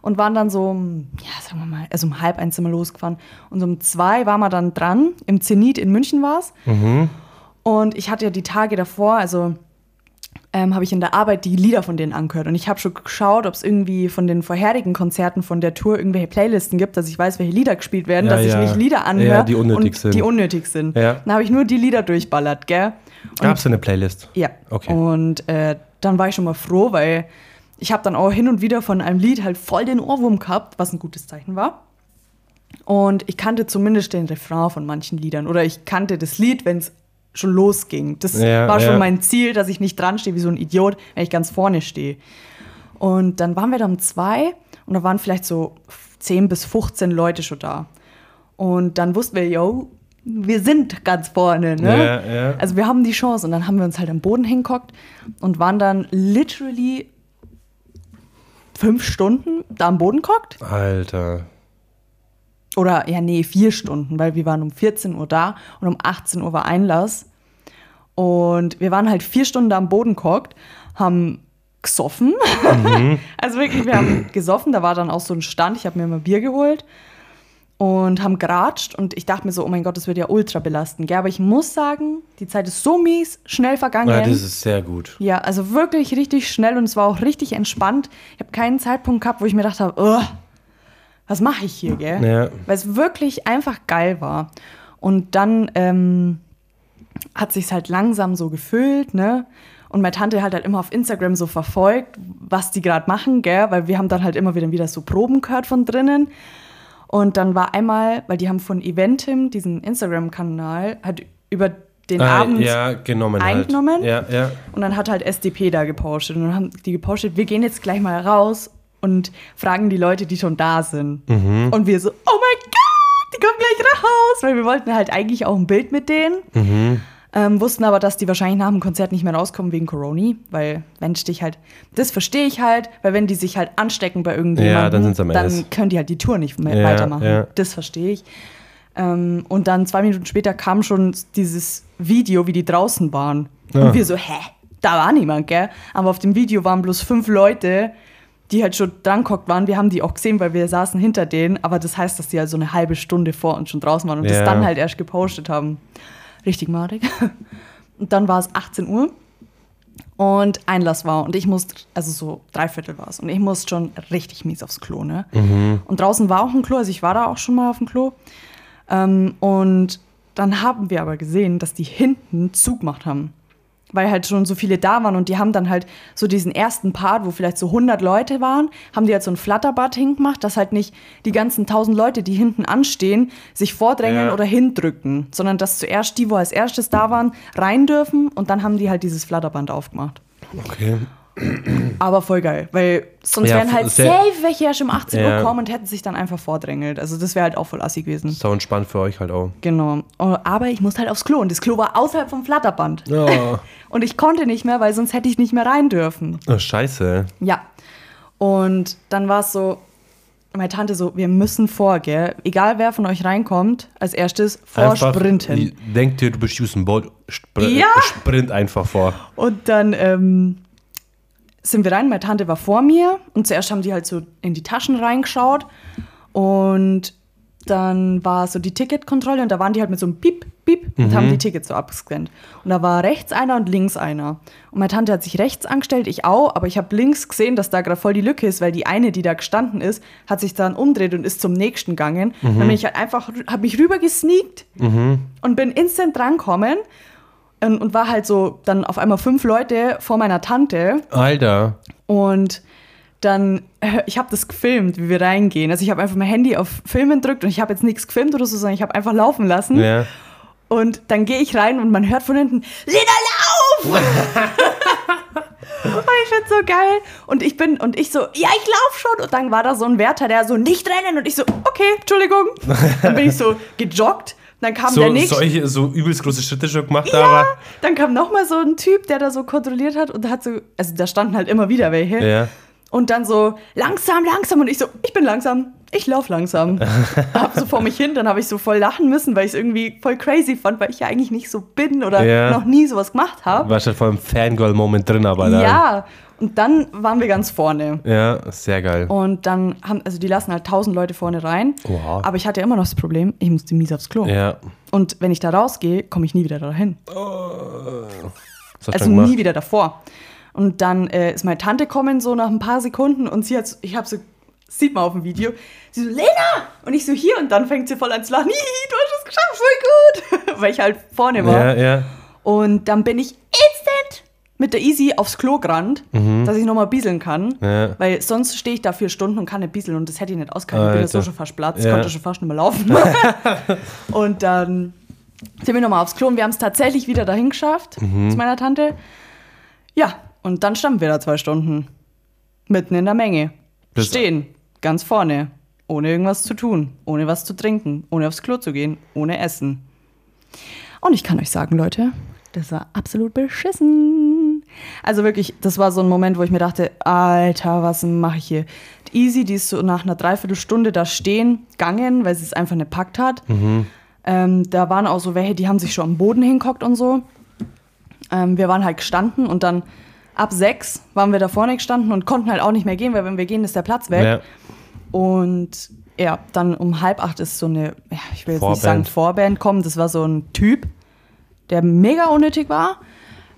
und waren dann so, um, ja, sagen wir mal, also um halb eins sind wir losgefahren. Und um zwei waren wir dann dran, im Zenit in München war es. Und ich hatte ja die Tage davor, also ähm, habe ich in der Arbeit die Lieder von denen angehört. Und ich habe schon geschaut, ob es irgendwie von den vorherigen Konzerten von der Tour irgendwelche Playlisten gibt, dass ich weiß, welche Lieder gespielt werden, Ja, dass ja. ich nicht Lieder anhöre, Ja, die unnötig sind. die unnötig sind. Dann habe ich nur die Lieder durchballert, gell? Gab es eine Playlist? Ja. Okay. Und äh, dann war ich schon mal froh, weil ich habe dann auch hin und wieder von einem Lied halt voll den Ohrwurm gehabt, was ein gutes Zeichen war. Und ich kannte zumindest den Refrain von manchen Liedern. Oder ich kannte das Lied, wenn es schon losging. Das Ja, war schon ja. mein Ziel, dass ich nicht dran stehe wie so ein Idiot, wenn ich ganz vorne stehe. Und dann waren wir da um zwei und da waren vielleicht so 10 bis 15 Leute schon da. Und dann wussten wir, yo, wir sind ganz vorne, ne? Ja, ja. Also wir haben die Chance und dann haben wir uns halt am Boden hingekockt und waren dann literally fünf Stunden da am Boden gehockt. Alter. Oder ja, nee, vier Stunden, weil wir waren um 14 Uhr da und um 18 Uhr war Einlass. Und wir waren halt vier Stunden da am Boden gehockt, haben gesoffen. also wirklich, wir haben gesoffen. Da war dann auch so ein Stand. Ich habe mir mal Bier geholt und haben geratscht. Und ich dachte mir so, oh mein Gott, das wird ja ultra belastend. Gell? Aber ich muss sagen, die Zeit ist so mies, schnell vergangen. Ja, das ist sehr gut. Ja, also wirklich richtig schnell und es war auch richtig entspannt. Ich habe keinen Zeitpunkt gehabt, wo ich mir gedacht habe, "Ugh, was mache ich hier, gell? Ja. Weil es wirklich einfach geil war. Und dann ähm, hat sich halt langsam so gefüllt, ne? Und meine Tante hat halt immer auf Instagram so verfolgt, was die gerade machen, gell? Weil wir haben dann halt immer wieder, wieder so Proben gehört von drinnen. Und dann war einmal, weil die haben von Eventim, diesen Instagram-Kanal, halt über den Ah, Abend ja, genommen eingenommen. Halt. Ja, ja. und dann hat halt SDP da gepostet. Und dann haben die gepostet, wir gehen jetzt gleich mal raus und fragen die Leute, die schon da sind. Und wir so, oh mein Gott, die kommen gleich raus. Weil wir wollten halt eigentlich auch ein Bild mit denen. Ähm, wussten aber, dass die wahrscheinlich nach dem Konzert nicht mehr rauskommen wegen Corona. Weil wenn dich halt, das verstehe ich halt, weil wenn die sich halt anstecken bei irgendjemandem, Ja, dann sind's am dann können die halt die Tour nicht mehr Ja, weitermachen. ja. Das verstehe ich. Ähm, und dann zwei Minuten später kam schon dieses Video, wie die draußen waren. Und wir so, hä? Da war niemand, gell? Aber auf dem Video waren bloß fünf Leute, die halt schon dran gehockt waren. Wir haben die auch gesehen, weil wir saßen hinter denen. Aber das heißt, dass die halt so eine halbe Stunde vor uns schon draußen waren und Ja. das dann halt erst gepostet haben. Richtig madig. Und dann war es 18 Uhr. Und Einlass war und ich musste, also so dreiviertel war es. Und ich musste schon richtig mies aufs Klo, ne? Und draußen war auch ein Klo, also ich war da auch schon mal auf dem Klo. Ähm, und dann haben wir aber gesehen, dass die hinten zugemacht haben. Weil halt schon so viele da waren und die haben dann halt so diesen ersten Part, wo vielleicht so 100 Leute waren, haben die halt so ein Flatterbad hingemacht, dass halt nicht die ganzen 1000 Leute, die hinten anstehen, sich vordrängeln Ja. oder hindrücken, sondern dass zuerst die, wo als erstes da waren, rein dürfen und dann haben die halt dieses Flatterband aufgemacht. Okay. Aber voll geil, weil sonst Ja, wären halt safe welche ja schon um 18 Uhr Ja. kommen und hätten sich dann einfach vordrängelt. Also das wäre halt auch voll assi gewesen. Sau entspannt für euch halt auch. Genau. Oh, Aber ich musste halt aufs Klo und das Klo war außerhalb vom Flatterband. Ja. Und ich konnte nicht mehr, weil sonst hätte ich nicht mehr rein dürfen. Oh, scheiße. Ja. Und dann war es so, meine Tante so, wir müssen vor, gell? Egal wer von euch reinkommt, als erstes vorsprinten. Denk dir, du bist Usain Bolt. Spr Ja. Sprint einfach vor. Und dann ähm, sind wir rein, meine Tante war vor mir und zuerst haben die halt so in die Taschen reingeschaut und dann war so die Ticketkontrolle und da waren die halt mit so einem Piep, Piep und haben die Tickets so abgescannt. Und da war rechts einer und links einer. Und meine Tante hat sich rechts angestellt, ich auch, aber ich habe links gesehen, dass da gerade voll die Lücke ist, weil die eine, die da gestanden ist, hat sich dann umdreht und ist zum nächsten gegangen. Dann bin ich halt einfach, habe mich rüber gesneakt und bin instant drankommen und, war halt so dann auf einmal fünf Leute vor meiner Tante Alter. und dann, äh, ich habe das gefilmt, wie wir reingehen. Also ich habe einfach mein Handy auf Filmen gedrückt und ich habe jetzt nichts gefilmt oder so, sondern ich habe einfach laufen lassen. Ja. Und dann gehe ich rein und man hört von hinten, Lena, lauf! und ich find's so geil. Und ich bin, und ich so, ja, ich lauf schon. Und dann war da so ein Wärter, der so, nicht rennen. Und ich so, okay, Entschuldigung. Dann bin ich so gejoggt. Dann kam der So, nächste. solche, so übelst große Schritte schon gemacht, Ja, aber. dann kam noch mal so ein Typ, der da so kontrolliert hat und hat so, also da standen halt immer wieder welche. Ja. Und dann so langsam, langsam und ich so, ich bin langsam, ich lauf langsam. hab so vor mich hin, dann habe ich so voll lachen müssen, weil ich es irgendwie voll crazy fand, weil ich ja eigentlich nicht so bin oder Ja. noch nie sowas gemacht habe. Warst halt voll im Fangirl-Moment drin, aber dann. Ja, und dann waren wir ganz vorne. Ja, sehr geil. Und dann haben, also die lassen halt tausend Leute vorne rein. Wow. Aber ich hatte immer noch das Problem, ich musste mies aufs Klo. Ja. Und wenn ich da rausgehe, komme ich nie wieder dahin. Du also nie wieder davor. Und dann äh, ist meine Tante kommen so nach ein paar Sekunden und sie hat, ich habe so, sieht man auf dem Video, sie so, Lena! Und ich so, hier. Und dann fängt sie voll an zu lachen, Hihi, du hast es geschafft, voll gut. Weil ich halt vorne war. Ja, ja. Und dann bin ich instant mit der Easy aufs Klo gerannt, dass ich nochmal bieseln kann. Mhm. Ja. Weil sonst stehe ich da vier Stunden und kann nicht bieseln und das hätte ich nicht ausgehalten. Ich bin ja so schon fast Platz, Ja. konnte schon fast nicht mehr laufen. und dann sind wir nochmal aufs Klo und wir haben es tatsächlich wieder dahin geschafft Mhm. zu meiner Tante. Ja, und dann standen wir da zwei Stunden. Mitten in der Menge. Das- Stehen, ganz vorne. Ohne irgendwas zu tun, ohne was zu trinken, ohne aufs Klo zu gehen, ohne Essen. Und ich kann euch sagen, Leute, das war absolut beschissen. Also wirklich, das war so ein Moment, wo ich mir dachte, Alter, was mache ich hier? Die Easy, die ist so nach einer Dreiviertelstunde da stehen, gegangen, weil sie es einfach nicht packt hat. Ähm, da waren auch so welche, die haben sich schon am Boden hingockt und so. Ähm, wir waren halt gestanden und dann ab sechs waren wir da vorne gestanden und konnten halt auch nicht mehr gehen, weil wenn wir gehen, ist der Platz weg. ja. Und ja, dann um halb acht ist so eine, ja, ich will jetzt nicht Vorband. sagen Vorband kommen, das war so ein Typ, der mega unnötig war.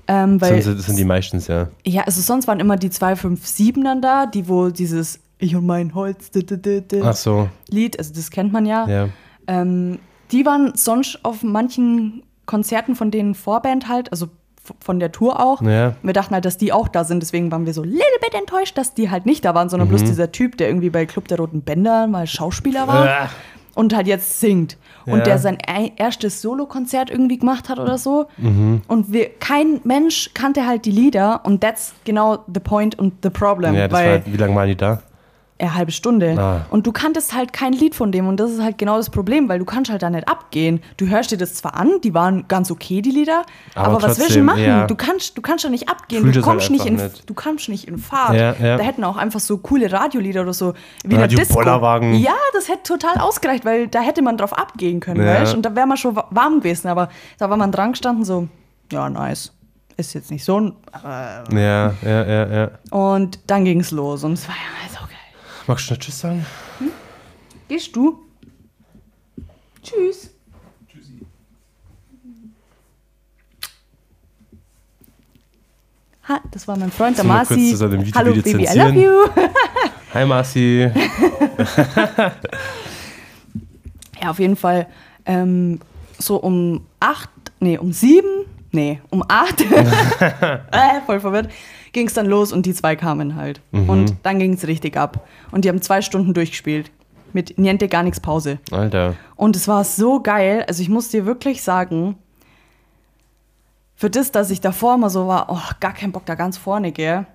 Ähm, weil, Sind, sind die meistens, ja. ja, also sonst waren immer die 257 dann da, die wo dieses Ich und mein Holz d -d -d -d Ach so, Lied, also das kennt man ja. ja. Ähm, die waren sonst auf manchen Konzerten von denen Vorband halt, also von der Tour auch. Ja. Wir dachten halt, dass die auch da sind, deswegen waren wir so little bit enttäuscht, dass die halt nicht da waren, sondern Mhm. bloß dieser Typ, der irgendwie bei Club der Roten Bänder mal Schauspieler war Ah. und halt jetzt singt. Und Ja. der sein ei- erstes Solokonzert irgendwie gemacht hat oder so. Mhm. Und wir, kein Mensch kannte halt die Lieder und that's genau the point und the problem. Ja, das weil war, wie lange waren die da? Eine halbe Stunde. Ah. Und du kanntest halt kein Lied von dem. Und das ist halt genau das Problem, weil du kannst halt da nicht abgehen. Du hörst dir das zwar an, die waren ganz okay, die Lieder, aber, Aber was willst du machen? ja. Du kannst, du kannst da nicht abgehen. Du halt kommst, nicht in, nicht. du kommst nicht in Fahrt. Ja, ja. Da hätten auch einfach so coole Radiolieder oder so wie Radio eine Disco. Bollerwagen. Ja, das hätte total ausgereicht, weil da hätte man drauf abgehen können, weißt? Und da wäre man schon wa- warm gewesen. Aber da war man dran gestanden, so, ja, nice. Ist jetzt nicht so ein. Aber Ja, ja, ja, ja. und dann ging es los und es war ja. Magst du noch Tschüss sagen? Gehst du? Tschüss. Ha, das war mein Freund, der Marci. Hallo Baby, I love you. Hi Marci. Ja, auf jeden Fall ähm, so um acht, nee, um sieben, nee, um acht, äh, voll verwirrt, ging es dann los und die zwei kamen halt. Und dann ging es richtig ab. Und die haben zwei Stunden durchgespielt. Mit Niente, gar nichts Pause. Alter. Und es war so geil. Also ich muss dir wirklich sagen, für das, dass ich davor immer so war, oh, gar keinen Bock da ganz vorne, gell,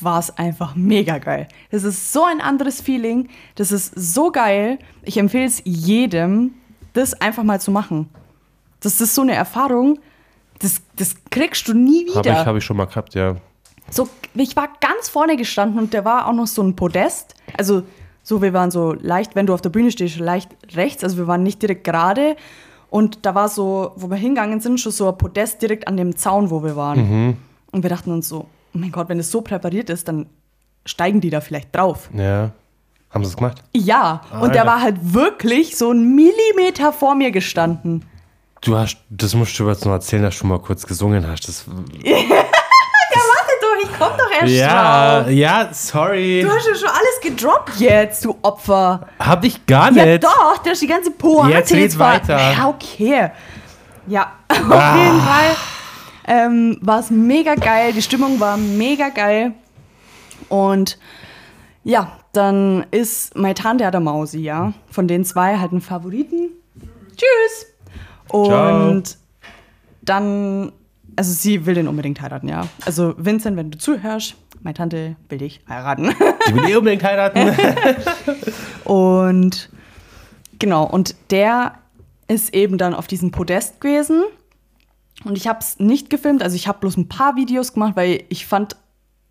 war es einfach mega geil. Das ist so ein anderes Feeling. Das ist so geil. Ich empfehle es jedem, das einfach mal zu machen. Das ist so eine Erfahrung, das, das kriegst du nie Habe wieder. ich, hab ich schon mal gehabt, ja. So, ich war ganz vorne gestanden und der war auch noch so ein Podest. Also, so, wir waren so leicht, wenn du auf der Bühne stehst, leicht rechts. Also, wir waren nicht direkt gerade. Und da war so, wo wir hingegangen sind, schon so ein Podest direkt an dem Zaun, wo wir waren. Und wir dachten uns so, oh mein Gott, wenn es so präpariert ist, dann steigen die da vielleicht drauf. Ja. Haben sie es gemacht? Ja, und der Alter. war halt wirklich so einen Millimeter vor mir gestanden. Du hast, das musst du jetzt noch erzählen, dass du schon mal kurz gesungen hast. Das, erst ja, ja, sorry. Du hast ja schon alles gedroppt jetzt, du Opfer. Hab ich gar nicht. Ja doch, du hast die ganze Pointe Jetzt ver- weiter. Ja, okay. Ja, auf jeden Fall ähm, war es mega geil. Die Stimmung war mega geil. Und ja, dann ist meine Tante hat der Mausi, ja. Von den zwei halt einen Favoriten. Tschüss. Und dann, also sie will den unbedingt heiraten, ja. Also Vincent, wenn du zuhörst, meine Tante will dich heiraten. Die will eh unbedingt heiraten. Und genau, und der ist eben dann auf diesem Podest gewesen. Und ich habe es nicht gefilmt, also ich habe bloß ein paar Videos gemacht, weil ich fand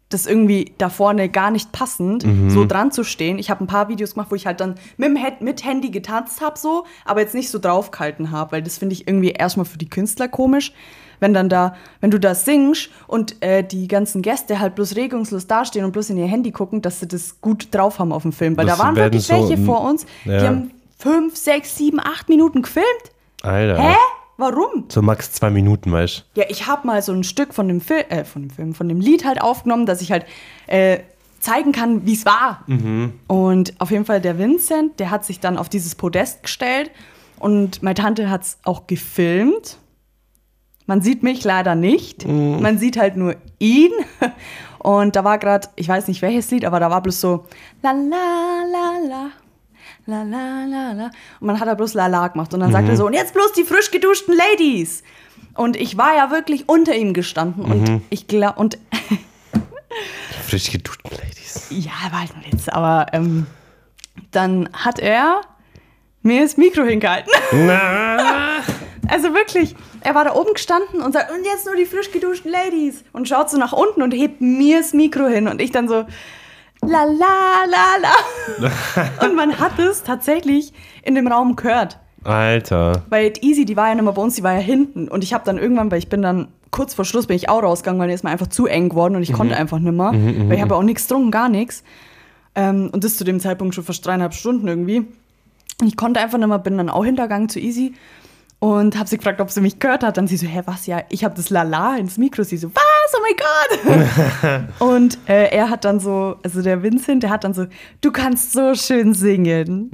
das irgendwie da vorne gar nicht passend, so dran zu stehen. Ich habe ein paar Videos gemacht, wo ich halt dann mit, dem Head, mit Handy getanzt habe, so, aber jetzt nicht so draufgehalten habe, weil das finde ich irgendwie erstmal für die Künstler komisch. Wenn dann da, wenn du da singst und äh, die ganzen Gäste halt bloß regungslos dastehen und bloß in ihr Handy gucken, dass sie das gut drauf haben auf dem Film. Weil Das da waren wirklich so welche vor uns, ja. die haben fünf, sechs, sieben, acht Minuten gefilmt. Alter. Hä? Warum? So max zwei Minuten, weißt Ja, ich habe mal so ein Stück von dem Film, äh, von dem Film, von dem Lied halt aufgenommen, dass ich halt äh, zeigen kann, wie es war. Und auf jeden Fall der Vincent, der hat sich dann auf dieses Podest gestellt und meine Tante hat es auch gefilmt. Man sieht mich leider nicht. Man sieht halt nur ihn. Und da war gerade, ich weiß nicht welches Lied, aber da war bloß so la la la la. La la la la. Und man hat da bloß la la gemacht. Und dann sagt er so, und jetzt bloß die frisch geduschten Ladies. Und ich war ja wirklich unter ihm gestanden. Und ich glaube, und Frisch geduschten Ladies. ja, war halt ein Witz, aber ähm, dann hat er mir das Mikro hingehalten. Na. Also wirklich, er war da oben gestanden und sagt, und jetzt nur die frisch geduschten Ladies. Und schaut so nach unten und hebt mir das Mikro hin. Und ich dann so, la la la la. und man hat es tatsächlich in dem Raum gehört. Alter. Weil Easy, die war ja nicht mehr bei uns, die war ja hinten. Und ich habe dann irgendwann, weil ich bin dann kurz vor Schluss bin ich auch rausgegangen, weil mir ist mir einfach zu eng geworden und ich konnte einfach nicht mehr. weil ich habe ja auch nichts getrunken, gar nichts. Ähm, und das zu dem Zeitpunkt schon fast dreieinhalb Stunden irgendwie. Und ich konnte einfach nicht mehr, bin dann auch hintergegangen zu Easy und habe sie gefragt, ob sie mich gehört hat. Dann sie so, hä, was, ja, ich habe das Lala ins Mikro. Sie so, was, oh mein Gott. und äh, er hat dann so, also der Vincent, der hat dann so, du kannst so schön singen.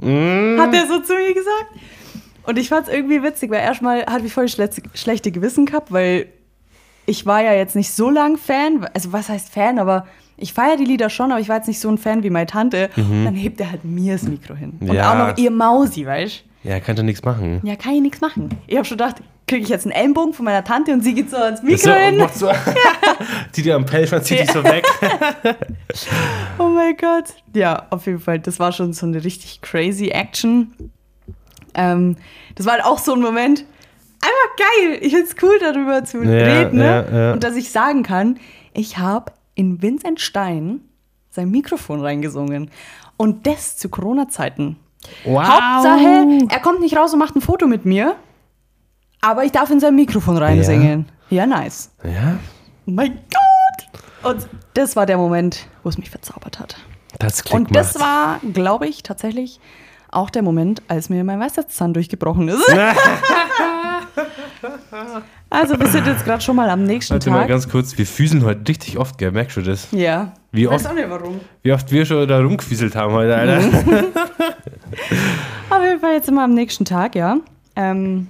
Hat er so zu mir gesagt. Und ich fand es irgendwie witzig, weil erstmal hatte ich voll schle schlechte Gewissen gehabt, weil ich war ja jetzt nicht so lang Fan. Also was heißt Fan, aber ich feiere die Lieder schon, aber ich war jetzt nicht so ein Fan wie meine Tante. Und dann hebt er halt mir das Mikro hin. Und Ja. auch noch ihr Mausi, weißt Ja, kann doch nichts machen. Ja, kann ich nichts machen. Ich habe schon gedacht, kriege ich jetzt einen Ellenbogen von meiner Tante und sie geht so ans Mikro So, hin. so. die dir am Pelzmann zieht dich so weg. Oh mein Gott. Ja, auf jeden Fall. Das war schon so eine richtig crazy Action. Ähm, das war halt auch so ein Moment. Einfach geil. Ich find's cool, darüber zu reden. Ne? ja, ja. Und dass ich sagen kann, ich habe in Vincent Stein sein Mikrofon reingesungen. Und das zu Corona-Zeiten. Wow. Hauptsache, er kommt nicht raus und macht ein Foto mit mir. Aber ich darf in sein Mikrofon reinsingen. Ja, nice. Ja, Oh mein Gott! Und das war der Moment, wo es mich verzaubert hat. das klingt Und das war, glaube ich, tatsächlich auch der Moment, als mir mein Weisheitszahn durchgebrochen ist. Also wir sind jetzt gerade schon mal am nächsten Warte mal Tag. ganz kurz, wir füseln heute richtig oft, gell? Merkst du das? ja. Wie Weiß oft, auch nicht warum. wie oft wir schon da rumgefüßelt haben heute, Alter. Auf jeden Fall jetzt immer am nächsten Tag, ja. Ähm,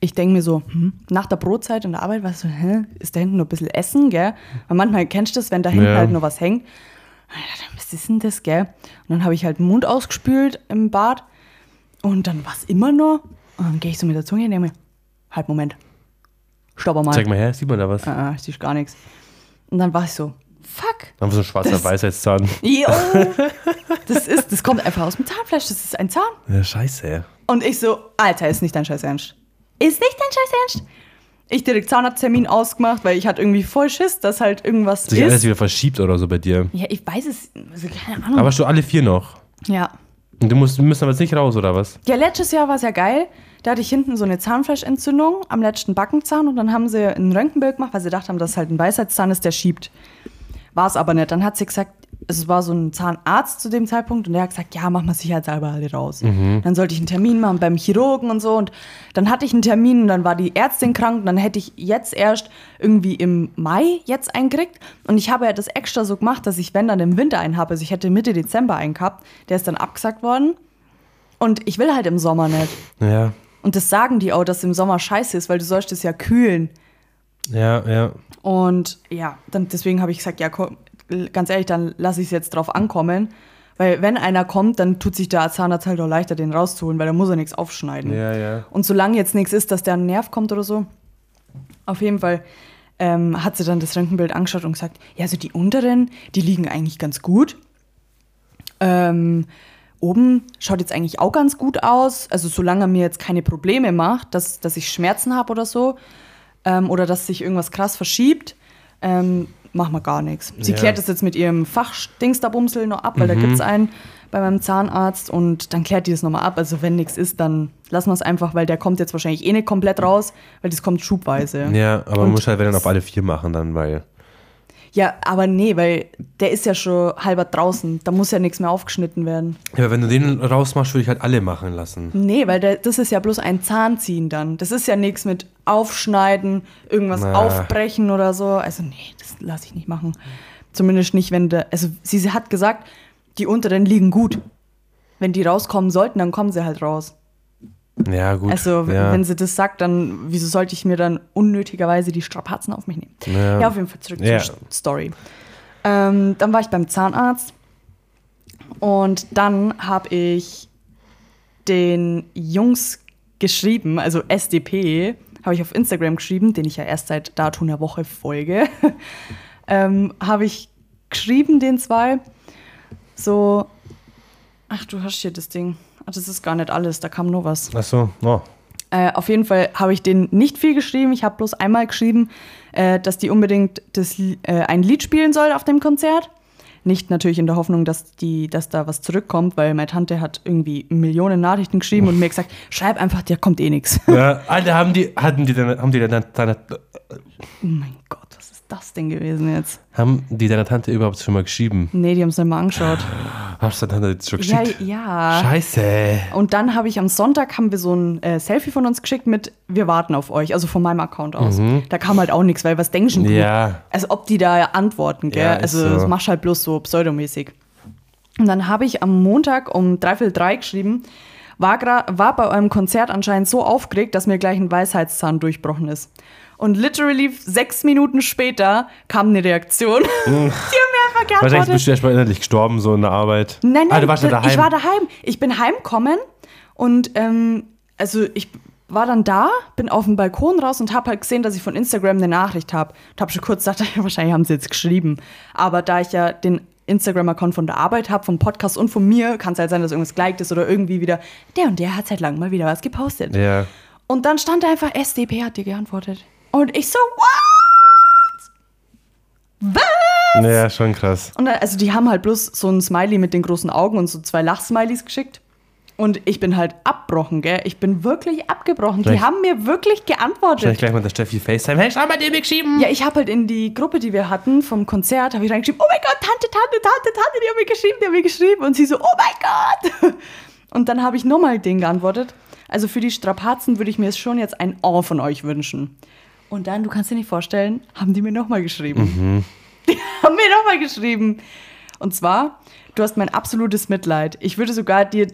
ich denke mir so, hm, nach der Brotzeit in der Arbeit, was so, hä, ist da hinten noch ein bisschen Essen, gell? Weil manchmal kennst du das, wenn da hinten Ja. halt noch was hängt. Was ist denn das, gell? Und dann habe ich halt den Mund ausgespült im Bad und dann war es immer noch. Und dann gehe ich so mit der Zunge und denke mir, halt, Moment. Stopp mal. Zeig mal her, sieht man da was? Ah, ah, ich sehe gar nichts. Und dann war ich so, fuck. Da haben wir so ein schwarzer Weisheitszahn. Jo, das ist, das kommt einfach aus dem Zahnfleisch, das ist ein Zahn. Ja, scheiße, ey. Und ich so, Alter, ist nicht dein Scheiß Ernst. Ist nicht dein Scheiß Ernst? Ich direkt Zahnarzttermin ausgemacht, weil ich hatte irgendwie voll Schiss, dass halt irgendwas Sich alles ist. wieder verschiebt oder so bei dir. Ja, ich weiß es, also keine Ahnung. Aber hast du alle vier noch? ja. Und du musst, wir müssen aber jetzt nicht raus, oder was? Ja, letztes Jahr war es ja geil. Da hatte ich hinten so eine Zahnfleischentzündung am letzten Backenzahn und dann haben sie ein Röntgenbild gemacht, weil sie gedacht haben, dass halt ein Weisheitszahn ist, der schiebt. War es aber nicht. Dann hat sie gesagt, es war so ein Zahnarzt zu dem Zeitpunkt und der hat gesagt, ja, mach mal sicherheitshalber alle raus. Dann sollte ich einen Termin machen beim Chirurgen und so und dann hatte ich einen Termin und dann war die Ärztin krank und dann hätte ich jetzt erst irgendwie im Mai jetzt einen gekriegt und ich habe ja das extra so gemacht, dass ich, wenn dann im Winter einen habe, also ich hätte Mitte Dezember einen gehabt, der ist dann abgesagt worden und ich will halt im Sommer nicht. Ja, Und das sagen die auch, dass im Sommer scheiße ist, weil du sollst es ja kühlen. Ja, ja. Und ja, dann deswegen habe ich gesagt, ja, komm, ganz ehrlich, dann lasse ich es jetzt drauf ankommen. Weil wenn einer kommt, dann tut sich der Zahnarzt halt auch leichter, den rauszuholen, weil da muss er nichts aufschneiden. Ja, ja. Und solange jetzt nichts ist, dass der ein Nerv kommt oder so, auf jeden Fall ähm, hat sie dann das Röntgenbild angeschaut und gesagt, ja, also die unteren, die liegen eigentlich ganz gut. Ähm, oben schaut jetzt eigentlich auch ganz gut aus. Also solange er mir jetzt keine Probleme macht, dass, dass ich Schmerzen habe oder so, ähm, oder dass sich irgendwas krass verschiebt, ähm, machen wir gar nichts. Sie Ja. klärt das jetzt mit ihrem Fachdingsda-Bumsel noch ab, weil da gibt es einen bei meinem Zahnarzt und dann klärt die das nochmal ab. Also wenn nichts ist, dann lassen wir es einfach, weil der kommt jetzt wahrscheinlich eh nicht komplett raus, weil das kommt schubweise. Ja, aber man Und- muss halt, wenn dann auf alle vier machen, dann, weil. Ja, aber nee, weil der ist ja schon halber draußen. Da muss ja nichts mehr aufgeschnitten werden. Ja, aber wenn du den rausmachst, würde ich halt alle machen lassen. Nee, weil der, das ist ja bloß ein Zahnziehen dann. Das ist ja nichts mit Aufschneiden, irgendwas Na. aufbrechen oder so. Also nee, das lasse ich nicht machen. Zumindest nicht, wenn der. Also sie, sie hat gesagt, die unteren liegen gut. Wenn die rauskommen sollten, dann kommen sie halt raus. Ja, gut. Also ja. wenn sie das sagt, dann wieso sollte ich mir dann unnötigerweise die Strapazen auf mich nehmen? Ja. Ja, auf jeden Fall zurück Ja. zur Story. Ähm, dann war ich beim Zahnarzt und dann habe ich den Jungs geschrieben, also SDP, habe ich auf Instagram geschrieben, den ich ja erst seit dato einer Woche folge, ähm, habe ich geschrieben, den zwei, so, ach du hast hier das Ding, das ist gar nicht alles, da kam nur was. Ach so, oh. Äh, auf jeden Fall habe ich denen nicht viel geschrieben. Ich habe bloß einmal geschrieben, äh, dass die unbedingt das, äh, ein Lied spielen soll auf dem Konzert. Nicht natürlich in der Hoffnung, dass, die, dass da was zurückkommt, weil meine Tante hat irgendwie Millionen Nachrichten geschrieben und mir gesagt, schreib einfach, da kommt eh nichts. Ja, Alter, haben die, hatten die deine, haben die deine, deine, Oh mein Gott, das denn gewesen jetzt? haben die deiner Tante überhaupt schon mal geschrieben? Nee, die haben es nicht mal angeschaut. Hast du deine Tante jetzt schon Ja, geschickt? ja. Scheiße. Und dann habe ich am Sonntag haben wir so ein äh, Selfie von uns geschickt mit Wir warten auf euch, also von meinem Account aus. Da kam halt auch nichts, weil was denken die? Ja. Also ob die da antworten, gell? Ja, also so. das machst halt bloß so pseudomäßig. Und dann habe ich am Montag um dreiviertel drei geschrieben, war, war bei eurem Konzert anscheinend so aufgeregt, dass mir gleich ein Weisheitszahn durchbrochen ist. Und literally sechs Minuten später kam eine Reaktion. die haben mir einfach Wahrscheinlich geantwortet. bist du erstmal innerlich gestorben, so in der Arbeit. Nein, nein, Ah, du warst ja da- daheim. ich war daheim. Ich bin heimgekommen und ähm, also ich war dann da, bin auf dem Balkon raus und habe halt gesehen, dass ich von Instagram eine Nachricht habe. Und habe schon kurz gedacht, ja, wahrscheinlich haben sie jetzt geschrieben. Aber da ich ja den Instagram-Account von der Arbeit habe, vom Podcast und von mir, kann es halt sein, dass irgendwas geliked ist oder irgendwie wieder, der und der hat seit langem mal wieder was gepostet. Ja. Und dann stand da einfach, SDP hat dir geantwortet. Und ich so, what? Was? Ja, schon krass. Und dann, also die haben halt bloß so ein Smiley mit den großen Augen und so zwei Lachsmilies geschickt. Und ich bin halt abbrochen, gell? Ich bin wirklich abgebrochen. Die Vielleicht- haben mir wirklich geantwortet. gleich mal der Steffi FaceTime. Hey, schau mal, die mir geschrieben. Ja, ich habe halt in die Gruppe, die wir hatten vom Konzert, habe ich reingeschrieben, oh mein Gott, Tante, Tante, Tante, Tante, die haben mir geschrieben, die haben mir geschrieben. Und sie so, oh mein Gott. Und dann habe ich nochmal den geantwortet. Also für die Strapazen würde ich mir jetzt schon jetzt ein Oh von euch wünschen. Und dann, du kannst dir nicht vorstellen, haben die mir nochmal geschrieben. Die haben mir nochmal geschrieben. Und zwar, du hast mein absolutes Mitleid. Ich würde sogar dir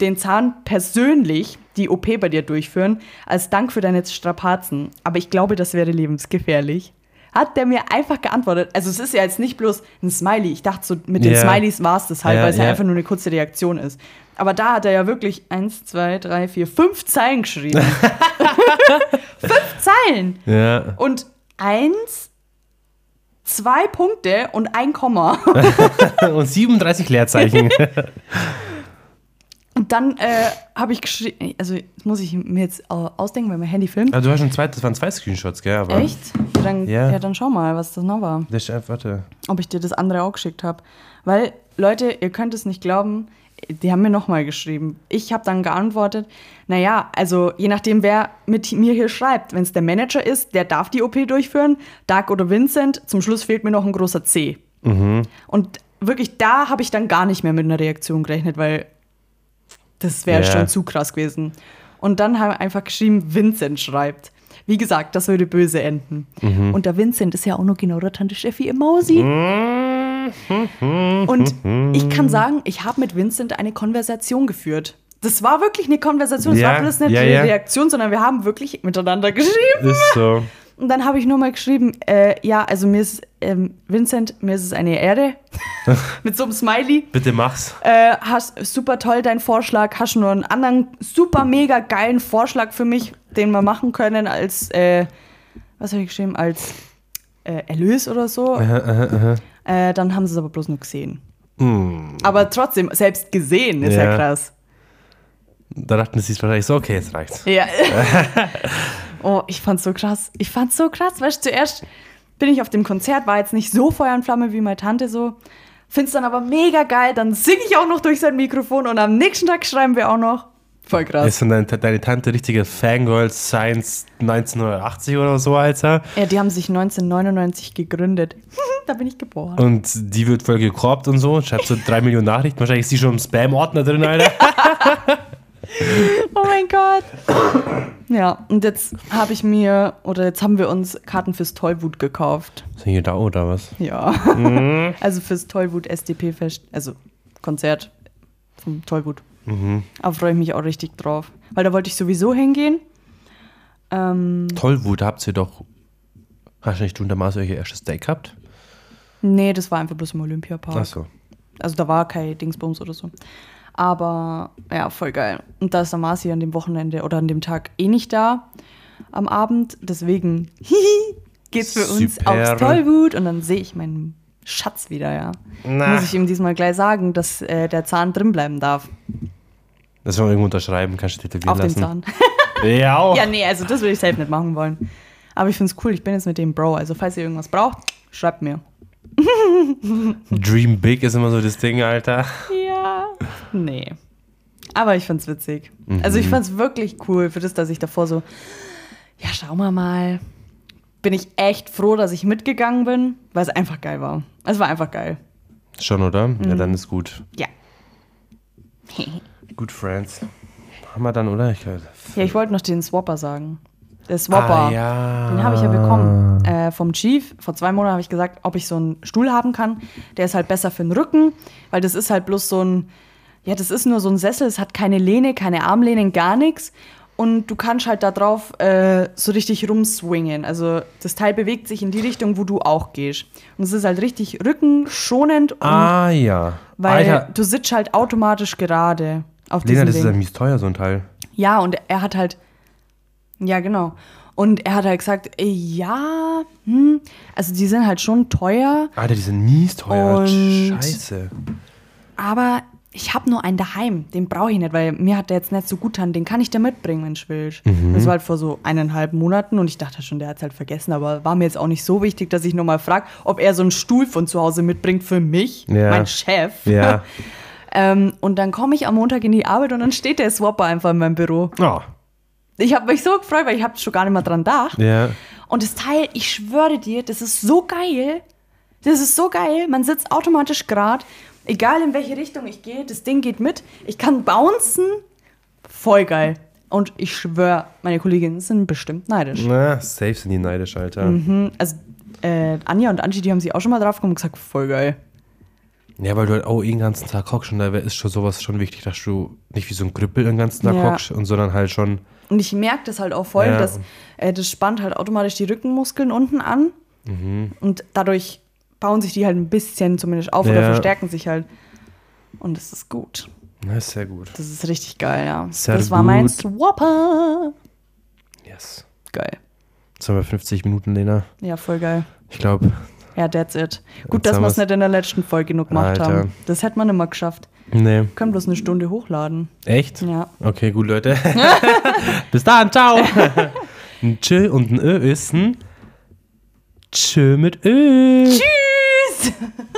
den Zahn persönlich, die OP bei dir durchführen, als Dank für deine Strapazen. Aber ich glaube, das wäre lebensgefährlich. Hat der mir einfach geantwortet. Also es ist ja jetzt nicht bloß ein Smiley. Ich dachte so, mit den Ja. Smileys war es das halt, Ja, weil es ja ja. einfach nur eine kurze Reaktion ist. Aber da hat er ja wirklich eins, zwei, drei, vier, fünf Zeilen geschrieben. fünf Zeilen. Ja. Und eins, zwei Punkte und ein Komma. Und 37 Leerzeichen. Und dann äh, habe ich geschrieben, also das muss ich mir jetzt äh, ausdenken, weil mein Handy filmt. Also du hast schon zwei, das waren zwei Screenshots, gell? Aber Echt? Ja dann, Ja. ja, dann schau mal, was das noch war. Das warte. Ob ich dir das andere auch geschickt habe. Weil, Leute, ihr könnt es nicht glauben, die haben mir nochmal geschrieben. Ich habe dann geantwortet, naja, also je nachdem, wer mit mir hier schreibt. Wenn es der Manager ist, der darf die OP durchführen, Doug oder Vincent, zum Schluss fehlt mir noch ein großer C. Und wirklich, da habe ich dann gar nicht mehr mit einer Reaktion gerechnet, weil das wäre Ja. schon zu krass gewesen. Und dann haben wir einfach geschrieben, Vincent schreibt. Wie gesagt, das würde böse enden. Und der Vincent ist ja auch noch genau der Tante Steffi im Mausi. Und ich kann sagen, ich habe mit Vincent eine Konversation geführt. Das war wirklich eine Konversation. Es Ja, war bloß nicht ja, eine ja. Reaktion, sondern wir haben wirklich miteinander geschrieben. Ist so. Und dann habe ich nur mal geschrieben, äh, ja, also mir ist, ähm, Vincent, mir ist es eine Ehre. Mit so einem Smiley. Bitte mach's. Äh, hast super toll dein Vorschlag. Hast du nur einen anderen super mega geilen Vorschlag für mich, den wir machen können als, äh, was habe ich geschrieben, als äh, Erlös oder so. Äh, dann haben sie es aber bloß nur gesehen. Aber trotzdem, selbst gesehen ist ja, Ja. krass. Da dachten sie sich wahrscheinlich so, okay, jetzt reicht's. Ja. oh, ich fand's so krass. Ich fand's so krass. Weißt du, zuerst bin ich auf dem Konzert, war jetzt nicht so Feuer und Flamme wie meine Tante so. Find's dann aber mega geil. Dann singe ich auch noch durch sein Mikrofon und am nächsten Tag schreiben wir auch noch. Voll krass. Ist denn deine, deine Tante richtige Fangirl Science 1980 oder so, Alter? Ja, die haben sich 1999 gegründet. da bin ich geboren. Und die wird voll gekorbt und so. Schreibt so drei Millionen Nachrichten. Wahrscheinlich ist sie schon im Spam-Ordner drin, Alter. Oh mein Gott. Ja, und jetzt habe ich mir, oder jetzt haben wir uns Karten fürs Tollwut gekauft. Sind hier da oder was? Ja. Also fürs Tollwut SDP-Fest, also Konzert vom Tollwut. Aber freue ich mich auch richtig drauf. Weil da wollte ich sowieso hingehen. Ähm, Tollwut habt ihr doch. Hast du nicht du und der Maß euer erstes Date gehabt? nee, das war einfach bloß im Olympiapark. Achso. Also da war kein Dingsbums oder so. Aber ja, voll geil. Und da ist der Marci an dem Wochenende oder an dem Tag eh nicht da am Abend. Deswegen geht's für uns Super. aufs Tollwut und dann sehe ich meinen Schatz wieder, ja. Na. Muss ich ihm diesmal gleich sagen, dass äh, der Zahn drin bleiben darf. Das soll man irgendwo unterschreiben, kannst du tätowieren Auf dem lassen. Zahn. Ja, auch. ja, nee, also das würde ich selbst nicht machen wollen. Aber ich finde es cool, ich bin jetzt mit dem Bro. Also falls ihr irgendwas braucht, schreibt mir. Dream Big ist immer so das Ding, Alter. Ja. Nee. Aber ich fand's witzig. Also ich fand's wirklich cool für das, dass ich davor so, ja, schauen wir mal. Bin ich echt froh, dass ich mitgegangen bin, weil es einfach geil war. Es war einfach geil. Schon, oder? Mhm. Ja, dann ist gut. Ja. Good Friends. Haben wir dann, oder? Ich, Ja, ich wollte noch den Swapper sagen. Der Swapper. Ah, ja. Den habe ich ja bekommen äh, vom Chief. Vor zwei Monaten habe ich gesagt, ob ich so einen Stuhl haben kann. Der ist halt besser für den Rücken, weil das ist halt bloß so ein, ja, das ist nur so ein Sessel, es hat keine Lehne, keine Armlehnen, gar nichts. Und du kannst halt da drauf äh, so richtig rumswingen. Also das Teil bewegt sich in die Richtung, wo du auch gehst. Und es ist halt richtig rückenschonend, und, Ah, ja. weil Alter, du sitzt halt automatisch gerade auf Lena, das ist Ding. ja mies teuer, so ein Teil. Ja, und er hat halt. Ja, genau. Und er hat halt gesagt, äh, ja, hm, also die sind halt schon teuer, Alter, die sind mies teuer. Und- Scheiße. aber ich habe nur einen daheim. Den brauche ich nicht, weil mir hat der jetzt nicht so gut an. Den kann ich dir mitbringen, wenn du willst. Mhm. Das war halt vor so eineinhalb Monaten und ich dachte schon, der hat es halt vergessen, aber war mir jetzt auch nicht so wichtig, dass ich nochmal frage, ob er so einen Stuhl von zu Hause mitbringt für mich, Ja. mein Chef. Ja. ähm, und dann komme ich am Montag in die Arbeit und dann steht der Swapper einfach in meinem Büro. Oh, Ich habe mich so gefreut, weil ich habe schon gar nicht mehr dran gedacht. ja. Und das Teil, ich schwöre dir, das ist so geil. Das ist so geil. Man sitzt automatisch gerade. Egal in welche Richtung ich gehe, das Ding geht mit. Ich kann bouncen. Voll geil. Und ich schwöre, meine Kolleginnen sind bestimmt neidisch. Na, safe sind die neidisch, Alter. Mhm, Also äh, Anja und Angie, die haben sich auch schon mal drauf gekommen und gesagt, voll geil. Ja, weil du halt auch den ganzen Tag hockst und da ist schon sowas schon wichtig, dass du nicht wie so ein Krüppel den ganzen Tag Ja. hockst und sondern halt schon. Und ich merke das halt auch voll, Ja. dass äh, das spannt halt automatisch die Rückenmuskeln unten an. Mhm. Und dadurch bauen sich die halt ein bisschen zumindest auf oder Ja. verstärken sich halt. Und das ist gut. Na, ist sehr gut. Das ist richtig geil, ja. Sehr das war mein gut. Swapper. Yes. Geil. 250 Minuten, Lena. Ja, voll geil. Ich glaube, Ja, that's it. Gut, Jetzt dass haben wir es nicht in der letzten Folge genug gemacht Alter. haben. Das hätte man immer geschafft. nee. Können bloß eine Stunde hochladen. Echt? Ja. Okay, gut, Leute. Bis dann, ciao. ein Tschö und ein Ö ist ein Tschö mit Ö. Tschüss! podcast